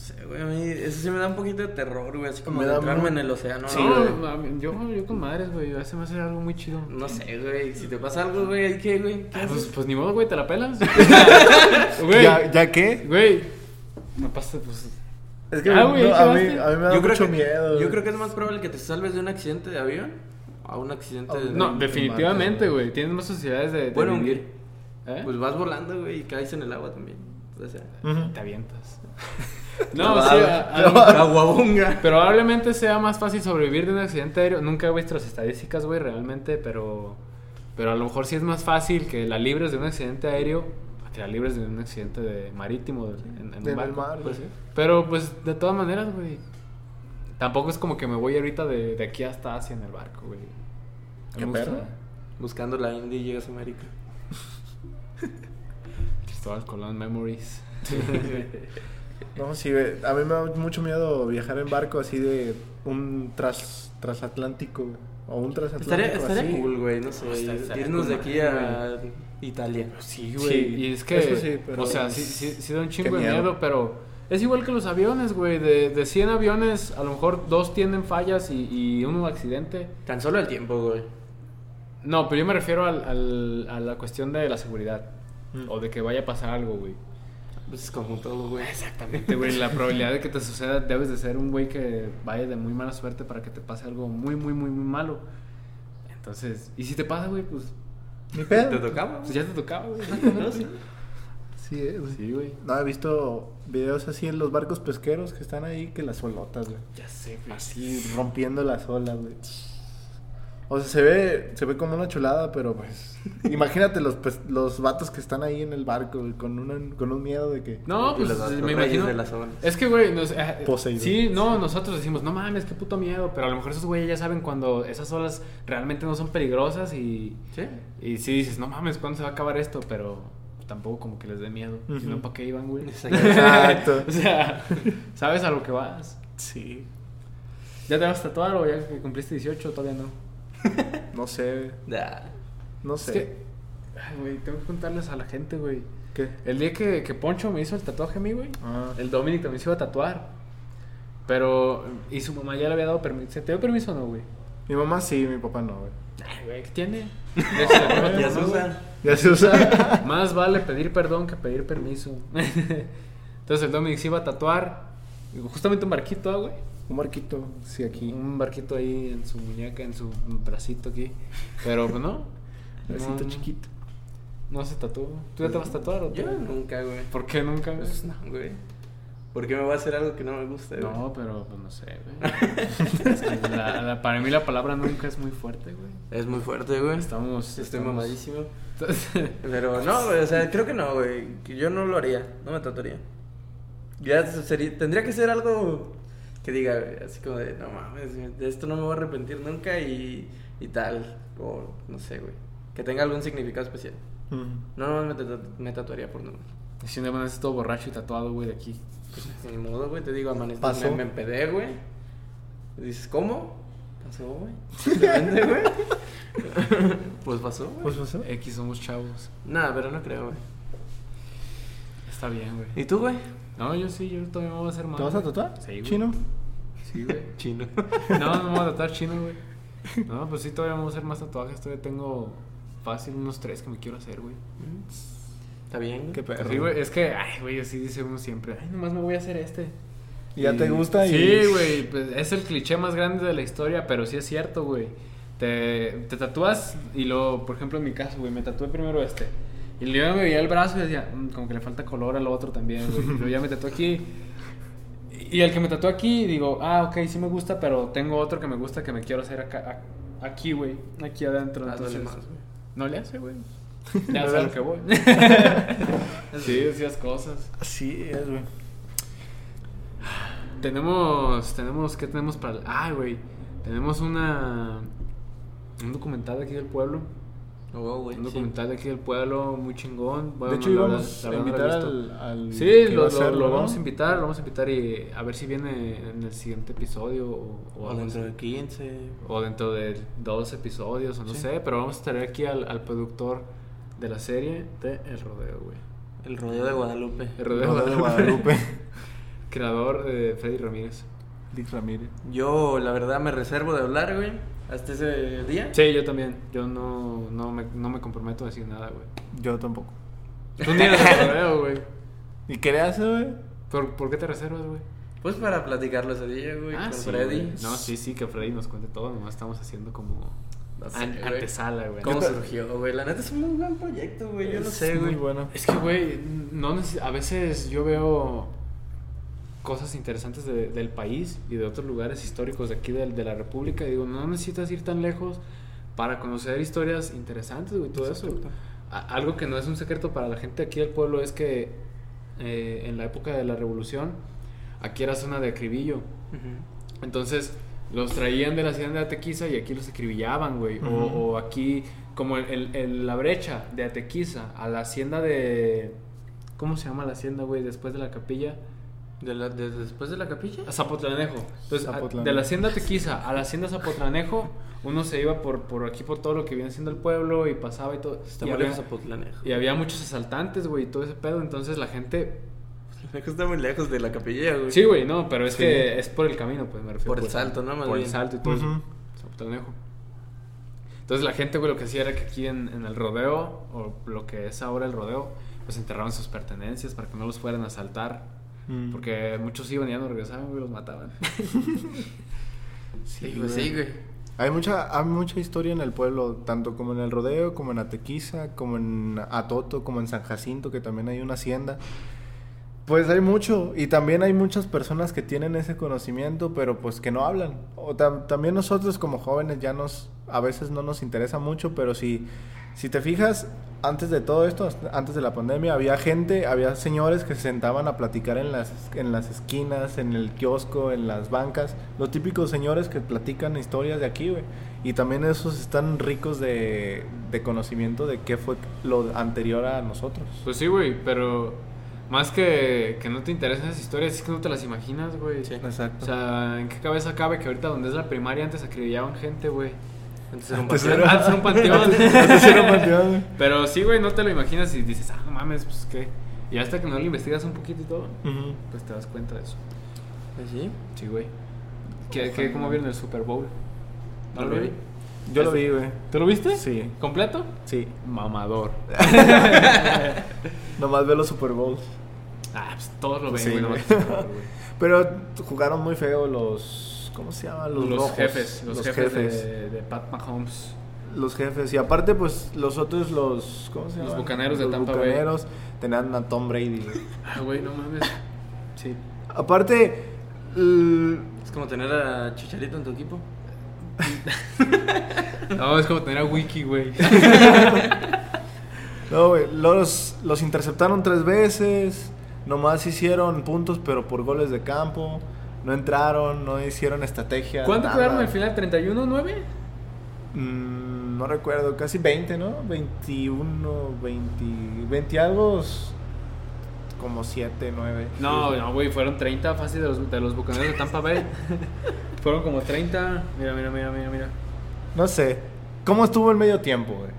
sé, güey. A mí eso sí me da un poquito de terror, güey. Así como Me da entrarme muy- en el océano. Sí, ¿no, no, mí- yo, yo con madres, güey. A veces me hace algo muy chido. No sé, güey. Si te pasa algo, güey, ¿ahí ¿qué, güey? ¿Qué Ah, pues, pues ni modo, güey, te la pelas. Güey, ¿Ya, ¿Ya qué? güey. Me pasa, pues. Es que Ah, güey, no, ¿qué a, mí, a mí me da yo mucho que, miedo. Yo creo que es más probable que te salves de un accidente de avión a un accidente de. No, en definitivamente, güey. Tienes más posibilidades de, de Bueno, vivir. ¿Eh? Pues vas volando, güey, y caes en el agua también. O sea, te avientas. No, sí, Clavado. a- probablemente sea más fácil sobrevivir de un accidente aéreo. Nunca he visto las estadísticas, güey, realmente, pero pero a lo mejor sí es más fácil que la libres de un accidente aéreo a que la libres de un accidente de marítimo de- en, en un barco. mar, Pues sí. Pero pues de todas maneras, güey. Tampoco es como que me voy ahorita de, de aquí hasta Asia en el barco, güey. Qué Me gusta. Buscando la India y llegas a América. Cristóbal Colón Memories. No, sí. A mí me da mucho miedo viajar en barco así de un tras, transatlántico. O un transatlántico Estaría, estaría así. cool, güey, no sé. Estaría- estaría irnos de aquí a Italia. Sí, güey. güey. Y es que, Eso sí, pero- o sea, sí, sí, sí da un chingo de miedo. miedo, pero es igual que los aviones, güey. De, de 100 aviones, a lo mejor dos tienen fallas y, y uno accidente. Tan solo el tiempo, güey. No, pero yo me refiero al, al- a la cuestión de la seguridad. Mm. O de que vaya a pasar algo, güey. Pues es como todo, güey. Exactamente, güey. La probabilidad de que te suceda, debes de ser un güey que vaya de muy mala suerte para que te pase algo muy, muy, muy, muy malo. Entonces, y si te pasa, güey, pues, Ni Te pedo. tocaba. pues ya te tocaba, güey. Sí. Sí, eh, güey. Sí, güey. No, he visto videos así en los barcos pesqueros que están ahí que las olotas, güey. Ya sé, güey. Así rompiendo las olas, güey. O sea, se ve, se ve como una chulada, pero pues. imagínate los, pues, los vatos que están ahí en el barco, con, una, con un miedo de que. No, pues los- me imagino. de las olas. Es que, güey, nos- eh, sí, no, nosotros decimos, no mames, qué puto miedo. Pero a lo mejor esos güeyes ya saben cuando esas olas realmente no son peligrosas y. ¿Sí? Y sí dices, no mames, ¿cuándo se va a acabar esto? Pero tampoco como que les dé miedo. Si Ujú. no, ¿para qué iban, güey? Exacto. o sea, ¿sabes a lo que vas? Sí. ¿Ya te vas a tatuar o ya que cumpliste 18 todavía no? No sé, Nah. no Es sé. que, ay, güey, tengo que contarles a la gente, güey. ¿Qué? El día que, que Poncho me hizo el tatuaje a mí, güey. Ah. El Dominic también se iba a tatuar. Pero. Y su mamá ya le había dado permiso. ¿Se te dio permiso o no, güey? Mi mamá sí, mi papá no, güey. Ay, güey, ¿qué tiene? Ya se usa. Ya se usa. Más vale pedir perdón que pedir permiso. Entonces el Dominic se iba a tatuar. Justamente un barquito, ah, güey. Un marquito, sí, aquí. Un barquito ahí en su muñeca, en su bracito aquí. Pero pues no. Bracito no, chiquito. No se tatuó. ¿Tú ya te vas a tatuar o Yo tú? nunca, güey. ¿Por qué nunca? güey? Pues no, güey. ¿Por qué me va a hacer algo que no me gusta, güey? No, pero pues no sé, güey. Es que la- la- para mí la palabra nunca es muy fuerte, güey. Es muy fuerte, güey. Estamos. Estoy estamos- mamadísimo. Pero no, güey, o sea, creo que no, güey. Yo no lo haría, no me tatuaría. Ya sería, tendría que ser algo que diga, así como de, no mames, de esto no me voy a arrepentir nunca y, y tal. O no sé, güey. Que tenga algún significado especial. Mm. No, no me, tatu- me tatuaría por nada. si un día todo borracho y tatuado, güey, de aquí. Pues ni modo, güey, te digo, amanecí, me, me empedé, güey. Dices, ¿cómo? Pasó, güey. Simplemente, güey. pues pasó, güey. Pues pasó. X somos chavos. Nada, pero no creo, güey. Está bien, güey. ¿Y tú, güey? No, yo sí, yo todavía me voy a hacer más. ¿Te vas a tatuar? Sí, güey. ¿Chino? Sí, güey. Chino. No, no me voy a tatuar chino, güey. No, pues sí, todavía me voy a hacer más tatuajes. Todavía tengo fácil unos tres que me quiero hacer, güey. Está bien, güey. Qué perro. Sí, güey, es que, ay, güey, así dice uno siempre. Ay, nomás me voy a hacer este. Y ya te gusta y... Sí, güey, pues es el cliché más grande de la historia, pero sí es cierto, güey. Te, te tatúas y luego, por ejemplo, en mi caso, güey, me tatué primero este. Y luego me veía el brazo y decía, "Mm, como que le falta color al otro también, güey. Y luego ya me tatué aquí. Y el que me tatuó aquí, digo, ah, ok, sí me gusta, pero tengo otro que me gusta que me quiero hacer acá, aquí, güey. Aquí adentro. Ah, entonces, más, no le hace, güey. Ya a lo que voy. sí, decías cosas. Así es, güey. Tenemos, tenemos, ¿qué tenemos para...? el- Ah, güey, tenemos una... Un documental de aquí del pueblo Oh, güey. Un sí. documental de aquí del pueblo, muy chingón. Bueno, de hecho, íbamos a invitar al, al Sí, lo, vamos a invitar, lo vamos a invitar y a ver si viene en el siguiente episodio o, o O algo dentro así. de 15. O dentro de dos episodios, o no Sí. sé, pero vamos a traer aquí al, al productor de la serie de El Rodeo, güey. El rodeo de Guadalupe. El Rodeo, Rodeo de de Guadalupe. Creador de Freddy Ramírez. Dix Ramírez. Yo, la verdad, me reservo de hablar, güey. Hasta ese día. Sí, yo también. Yo no, no, me, no me comprometo a decir nada, güey. Yo tampoco. Tú ni rodeo, güey. ¿Y qué le hace, güey? ¿Por, ¿Por qué te reservas, güey? Pues para platicarlo ese día, güey, con Ah, sí, Freddy. güey. No, sí, sí, que Freddy nos cuente todo. Nomás estamos haciendo como No sé, an- güey. antesala, güey. ¿Cómo surgió, güey? La neta es un muy buen proyecto, güey. Yo no sé, güey. bueno. Es que, güey, no neces- a veces yo veo cosas interesantes de- del país y de otros lugares históricos de aquí de, de la República y digo, no necesitas ir tan lejos para conocer historias interesantes, güey, todo eso. A- algo que no es un secreto para la gente aquí del pueblo es que eh, en la época de la Revolución, aquí era zona de acribillo. Entonces los traían de la hacienda de Atequiza y aquí los acribillaban, güey. O- o, aquí, como el, el- el- la brecha de Atequiza a la hacienda de. ¿Cómo se llama la hacienda, güey? Después de la capilla. ¿De la, de- después de la capilla? A Zapotlanejo. Entonces, a- Zapotlanejo. de la hacienda Tequiza a la hacienda Zapotlanejo, uno se iba por, por aquí, por todo lo que viene siendo el pueblo y pasaba y todo. Está y, muy había, lejos Zapotlanejo. y había muchos asaltantes, güey, y todo ese pedo. Entonces la gente. Zapotlanejo está muy lejos de la capilla, güey. Sí, güey, no, pero es Sí. que es por el camino, pues me refiero. Por el pues, salto, ¿no? Más Por el salto y todo eso. Ujú. Zapotlanejo. Entonces la gente, güey, lo que hacía era que aquí en, en el rodeo, o lo que es ahora el rodeo, pues enterraban sus pertenencias para que no los fueran a asaltar. Mm. Porque muchos iban y ya no regresaban, güey, los mataban. Sí, güey, sí, güey. Hay mucha, hay mucha historia en el pueblo, tanto como en el rodeo, como en Atequiza, como en Atoto, como en San Jacinto, que también hay una hacienda. Pues hay mucho, y también hay muchas personas que tienen ese conocimiento, pero pues que no hablan. O tam- también nosotros como jóvenes ya nos, a veces no nos interesa mucho, pero si, si te fijas, antes de todo esto, antes de la pandemia, había gente, había señores que se sentaban a platicar en las, en las esquinas, en el kiosco, en las bancas. Los típicos señores que platican historias de aquí, güey. Y también esos están ricos de, de conocimiento de qué fue lo anterior a nosotros. Pues sí, güey, pero más que, que no te interesan esas historias, es que no te las imaginas, güey. Sí. Exacto. O sea, ¿en qué cabeza cabe que ahorita donde es la primaria antes acribillaban gente, güey? Antes era un Antes era panteón. Antes era un panteón, güey. Pero sí, güey, no te lo imaginas y dices, ah, no mames, pues qué. Y hasta que no lo investigas un poquito y todo, pues te das cuenta de eso. Pues sí. Sí, güey. ¿Qué, qué, ¿Cómo vieron el Super Bowl? ¿No lo vi. vi? Yo lo vi, güey. ¿Tú lo viste? Sí. ¿Completo? Sí. Mamador. Nomás veo los Super Bowls. Ah, pues todos lo ven, Sí, güey. Pero jugaron muy feo los. ¿Cómo se llama? Los, Los, rojos. jefes, los, jefes, jefes. De, de Pat Mahomes. Los jefes. Y aparte, pues los otros, los. ¿Cómo se llama? Los bucaneros de Los Tampa Bay. bucaneros tenían a Tom Brady. Ah, güey, no mames. Sí. Aparte, Es como tener a Chicharito en tu equipo. No, es como tener a Wiki, güey. no, güey, los, los interceptaron tres veces. Nomás hicieron puntos, pero por goles de campo. No entraron, no hicieron estrategia. ¿Cuánto nada. quedaron al final? ¿31-9? Mm, no recuerdo, casi 20, ¿no? 21, 20, 20 algo, como 7, 9. No, no, güey, fueron 30 fácil de los, de los bucaneros de Tampa Bay. fueron como 30. Mira, mira, mira, mira, mira. No sé. ¿Cómo estuvo el medio tiempo, güey?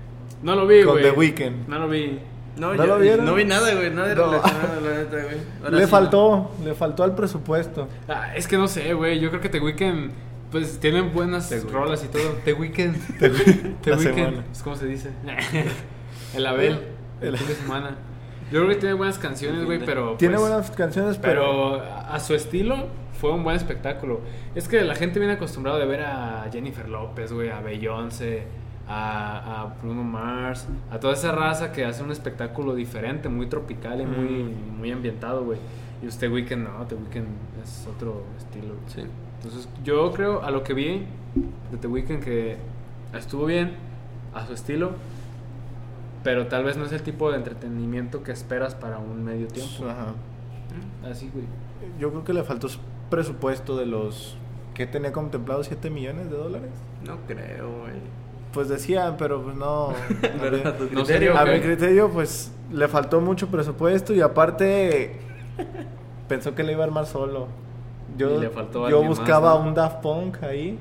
No lo vi, Con güey. The Weeknd. No lo vi. No, ¿No yo- lo vieron? No vi nada, güey. Nada No. relacionado, la neta, güey. Ahora Le sí, faltó, le faltó al presupuesto. Ah, es que no sé, güey. Yo creo que The Weeknd, pues tienen buenas The rolas y todo. The Weeknd. The The La Weeknd. semana. Es como se dice. el Abel. El fin de semana. Yo creo que tiene buenas canciones, güey, pero. Tiene pues, buenas canciones, pero... Pero a su estilo fue un buen espectáculo. Es que la gente viene acostumbrado de ver a Jennifer López, güey, a Beyoncé, a, a Bruno Mars, a toda esa raza que hace un espectáculo diferente, muy tropical y muy, Mm. muy ambientado, güey. Y usted Weekend no, The Weeknd es otro estilo. Sí. Entonces yo creo a lo que vi de The Weeknd que estuvo bien, a su estilo, pero tal vez no es el tipo de entretenimiento que esperas para un medio tiempo. Ajá. Así, güey. Yo creo que le faltó presupuesto de los... que tenía contemplado 7 millones de dólares? No creo, güey. Pues decían, pero pues no. A No criterio, mi criterio, pues le faltó mucho presupuesto y aparte pensó que le iba a armar solo. Yo, Y le faltó yo más, buscaba ¿no? un Daft Punk ahí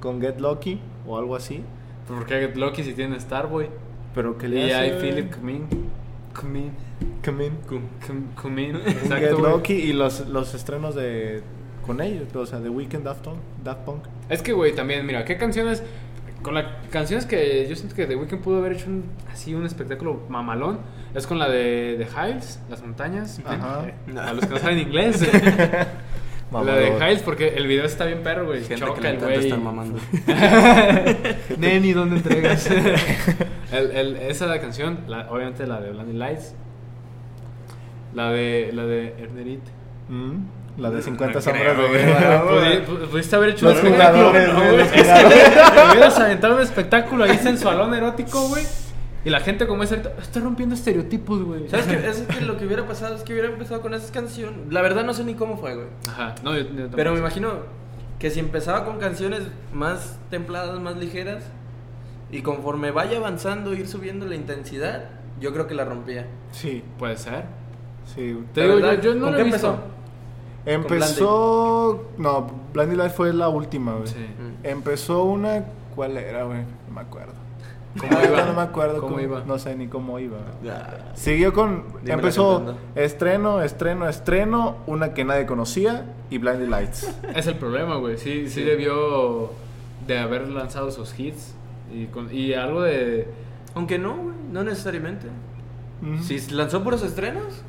con Get Lucky o algo así. ¿Por qué Loki si tiene Starboy? Pero que Y le hay hace, Philip Cumming. Cumming. Come in. Cum. Cum- Cumming. Un Exacto, Get. Lucky y los, los estrenos de con ellos, o sea, de Weekend Daft Punk. Daft Punk. Es que, güey, también, mira, ¿qué canciones? Con las canciones que yo siento que The Weeknd pudo haber hecho un, así un espectáculo mamalón, es con la de, de Hiles, Las Montañas. Ajá. Eh, A los que no saben inglés. la de. Hiles, porque el video está bien perro, güey. Gente Choca el güey. estar mamando. Neni, ¿dónde entregas? el, el- esa es la canción, la- obviamente la de Blinding Lights. La de, la de Ernerit. Mm, La de 50 No sombras creo, de güey. Pudi- pu- Pudiste haber hecho Los un espectáculo. ¿no, los Es que hubieras aventado un espectáculo ahí sensualón erótico, güey. Y la gente como es ahorita, está rompiendo estereotipos, güey. ¿Sabes qué? Es que lo que hubiera pasado es que hubiera empezado con esa canción. La verdad no sé ni cómo fue, güey. Ajá, no, yo, yo Pero me imagino que si empezaba con canciones más templadas, más ligeras, y conforme vaya avanzando, ir subiendo la intensidad, yo creo que la rompía. Sí, Puede ser. sí. Te digo, yo, yo no ¿con lo qué he visto. empezó? Empezó. No, Blinding Light fue la última, güey. Sí. Mm. Empezó una. ¿Cuál era, güey? No me acuerdo. ¿Cómo iba? No me acuerdo ¿Cómo iba? No sé ni cómo iba. Ah, Siguió con. Dímela empezó estreno, estreno, estreno. Una que nadie conocía y Blinding Lights. Es el problema, güey. Sí, sí, Sí. debió de haber lanzado sus hits. Y, con, y algo de... Aunque no, güey, no necesariamente. Ujú. Si lanzó puros estrenos,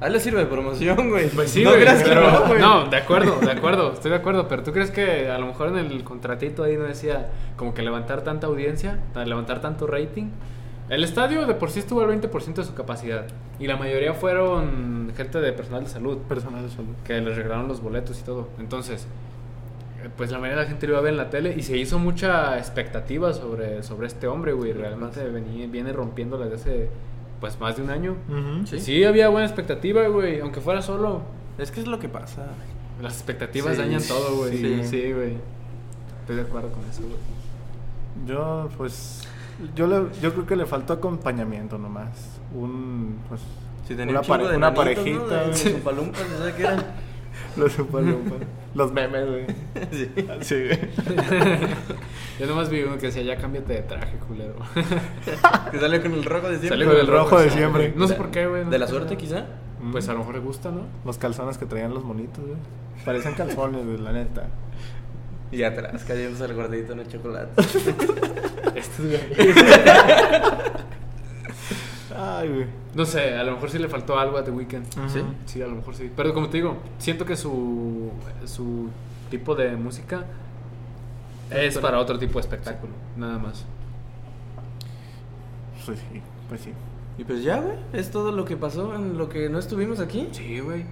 a él le sirve de promoción, güey. Pues sí, no güey. creas que pero- no, güey. no, de acuerdo, de acuerdo, estoy de acuerdo. Pero tú crees que a lo mejor en el contratito ahí no decía como que levantar tanta audiencia, ta- levantar tanto rating. El estadio de por sí estuvo al 20% de su capacidad. Y la mayoría fueron gente de personal de salud. Personal de salud. que les regalaron los boletos y todo. Entonces, eh, pues la mayoría de la gente lo iba a ver en la tele y se hizo mucha expectativa sobre, sobre este hombre, güey. Realmente venía, viene rompiendo desde hace pues más de un año. Ujú. Sí. Sí. había buena expectativa, güey, aunque fuera solo. Es que es lo que pasa. Las expectativas Sí, dañan todo, güey. sí. Sí, güey. Estoy de acuerdo con eso, güey. Yo, pues. Yo, le, yo creo que le faltó acompañamiento nomás. Un. Pues. Si tenía una un chingo pare- de una nanitos, parejita, ¿no? De no sé qué eran. Los. Los memes, güey. Sí. Sí, güey. Yo nomás vi uno que decía, ya cámbiate de traje, culero. Que salió con el rojo de siempre. Sale con el rojo de siempre. No sé por qué, güey. no De la suerte, qué. quizá. Pues a lo mejor le gusta, ¿no? Los calzones que traían los monitos, güey. Parecen calzones, güey, la neta. Y atrás cayéndose el gordito en el chocolate. Este güey. Ay, güey. No sé, a lo mejor sí le faltó algo a The Weeknd. ¿Sí? Sí, a lo mejor sí. Pero como te digo, siento que su, su tipo de música es Pero- para otro tipo de espectáculo, nada más. Pues sí, pues sí. Y pues ya, güey. Es todo lo que pasó en lo que no estuvimos aquí. Sí, güey.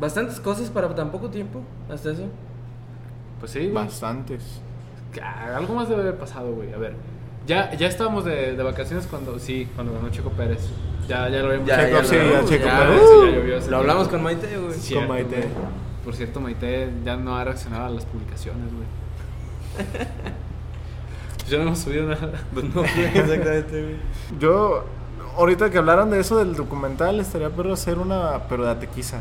Bastantes cosas para tan poco tiempo. Hasta eso. Pues sí, güey. Bastantes. Algo más debe haber pasado, güey. A ver. Ya, ya estábamos de, de vacaciones cuando, sí, cuando ganó Checo Pérez. Ya, ya lo habíamos Ya, Checo, ya, sí, lo- ya, Checo ya, Pérez. sí, ya llovió ese Lo hablamos con Maite, güey. Cierto, Con Maite. güey. Por cierto, Maite ya no ha reaccionado a las publicaciones, güey. Ya no hemos subido nada. Pues no, exactamente, güey. Yo, ahorita que hablaron de eso del documental, estaría pero hacer una, pero de Atequiza.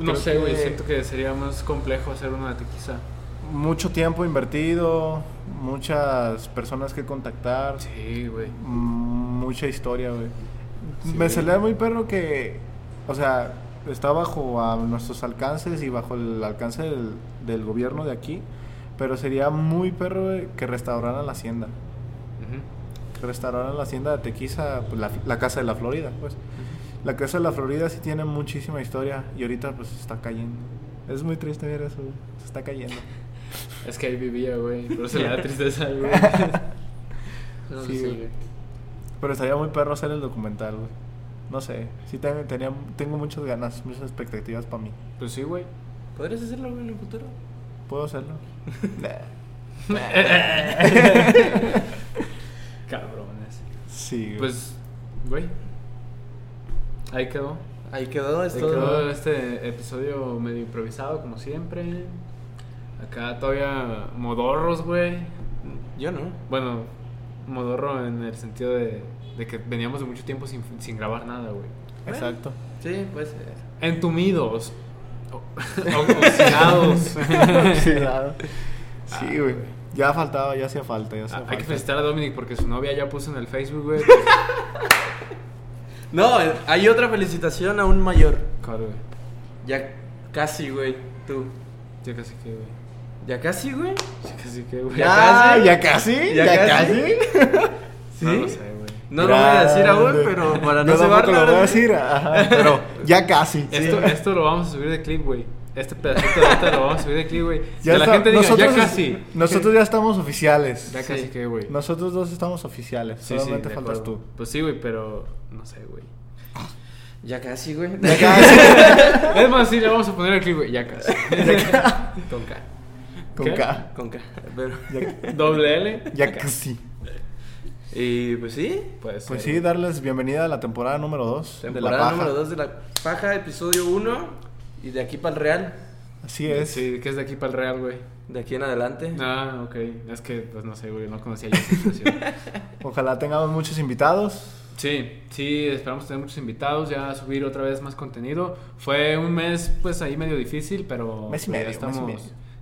No Creo sé, güey. Siento que sería más complejo hacer una tequiza. Mucho tiempo invertido, muchas personas que contactar, Sí, güey. mucha historia, güey. Sí, Me salía muy perro que, o sea, está bajo a nuestros alcances y bajo el alcance del, del gobierno de aquí, pero sería muy perro güey, que restauraran la hacienda. Que restauraran la hacienda de Tequiza, pues, la, la casa de la Florida, pues. La casa de la Florida sí tiene muchísima historia y ahorita pues está cayendo. Es muy triste ver eso, güey. se está cayendo. Es que ahí vivía, güey. Por eso le da tristeza, güey. No, Sí, sí, güey. Pero estaría muy perro hacer el documental, güey. No sé, sí tengo, tenía, tengo muchas ganas, muchas expectativas para mí. Pues sí, güey. ¿Podrías hacerlo, güey, en el futuro? ¿Puedo hacerlo? Cabrones. Sí, güey. Pues, güey. Ahí quedó. Ahí quedó, es Ahí todo. quedó este episodio medio improvisado, como siempre. Acá todavía modorros, güey. Yo no. Bueno, modorro en el sentido de, de que veníamos de mucho tiempo sin, sin grabar nada, güey. Exacto. Sí, pues. Entumidos. o- o- Oxidados. Sí, claro. Sí, güey. Ya faltaba, ya hacía falta, ya hacía Ah, Hay falta. que felicitar a Dominic porque su novia ya puso en el Facebook, güey. No, eh, hay otra felicitación aún mayor. Claro, güey. Ya casi, güey. Tú. Ya casi que, güey. Ya casi, güey. Ya casi que, güey. Ya Ya, casi. ya casi, ¿Ya ya, casi? casi. No ¿Sí? lo sé, güey. No lo voy a decir aún, pero para no tampoco lo voy a ¿no? decir, ajá, pero ya casi. Esto, esto lo vamos a subir de clip, güey. Este pedacito de ahorita lo vamos a subir de clip, güey. Ya que la gente diga, nosotros, ya casi. Nosotros ya estamos oficiales. Ya casi Sí. que, güey. Nosotros dos estamos oficiales. Sí, sí, solamente de faltas acuerdo. tú. Pues sí, güey, pero no sé, güey. Ya casi, güey. Ya casi. Es más, sí, le vamos a poner el clip, güey. Ya casi. Con K. Con ¿Qué? K. Con K. Pero... Ya, Doble L. ya casi. Y pues sí. Puede ser. Pues sí, darles bienvenida a la temporada número 2 de la Temporada paja. número 2 de la paja, episodio 1. Y de aquí para el Real. Así es. Sí, que es de aquí para el Real, güey. De aquí en adelante. Ah, ok. Es que, pues no sé, güey, no conocía yo esa situación. Ojalá tengamos muchos invitados. Sí, sí, esperamos tener muchos invitados, ya subir otra vez más contenido. Fue un mes, pues ahí medio difícil, pero Mes y pues, medio, ya mes y estamos, medio.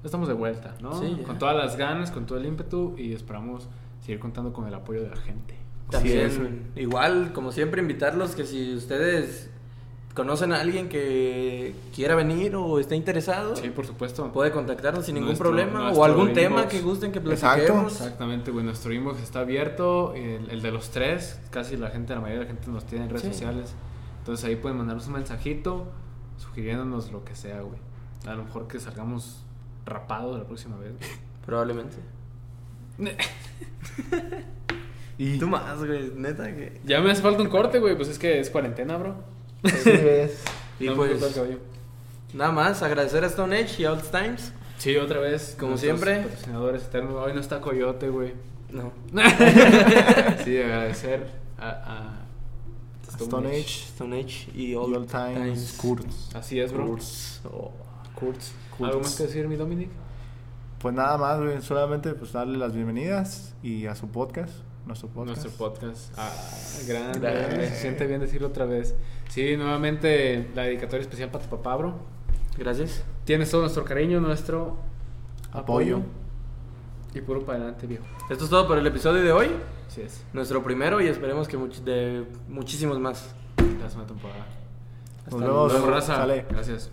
Estamos de vuelta, ¿no? Sí, con todas las ganas, con todo el ímpetu y esperamos seguir contando con el apoyo de la gente. También, igual, como siempre, invitarlos que si ustedes conocen a alguien que quiera venir o esté interesado, Sí, por supuesto. puede contactarnos sin ningún Nuestro- problema nuestro o algún inbox. tema que gusten que Exacto. platiquemos. Exactamente, güey, nuestro inbox está abierto, el, el de los tres, casi la gente, la mayoría de la gente nos tiene en redes Sí. sociales. Entonces ahí pueden mandarnos un mensajito sugiriéndonos lo que sea, güey. A lo mejor que salgamos rapados la próxima vez. güey. Probablemente. Y Tú más, güey, neta que. Ya me hace falta un corte, güey. Pues es que es cuarentena, bro. así es. Y No pues, nada más, agradecer a Stone Age y Old Times. Sí, otra vez. Como siempre. Patrocinadores eternos. Hoy no está Coyote, güey. No. sí, agradecer a, a Stone Age. Stone Age y Y Old, All Times. Kurtz. Así es, bro. Kurtz. Oh. Kurtz. Kurtz. ¿Algo más que decir, mi Dominic? Pues nada más, güey. Solamente pues darle las bienvenidas y a su podcast. Nuestro podcast. Nuestro podcast. Ah, grande. Grande. Se siente bien decirlo otra vez. Sí, nuevamente la dedicatoria especial para tu papá, bro. Gracias. Tienes todo nuestro cariño, nuestro Apoyo. Y puro para adelante, viejo. Esto es todo por el episodio de hoy. Así es. Nuestro primero y esperemos que much- de muchísimos más. La segunda temporada. Nos Hasta vemos. Nos vemos, raza. Sale. Gracias.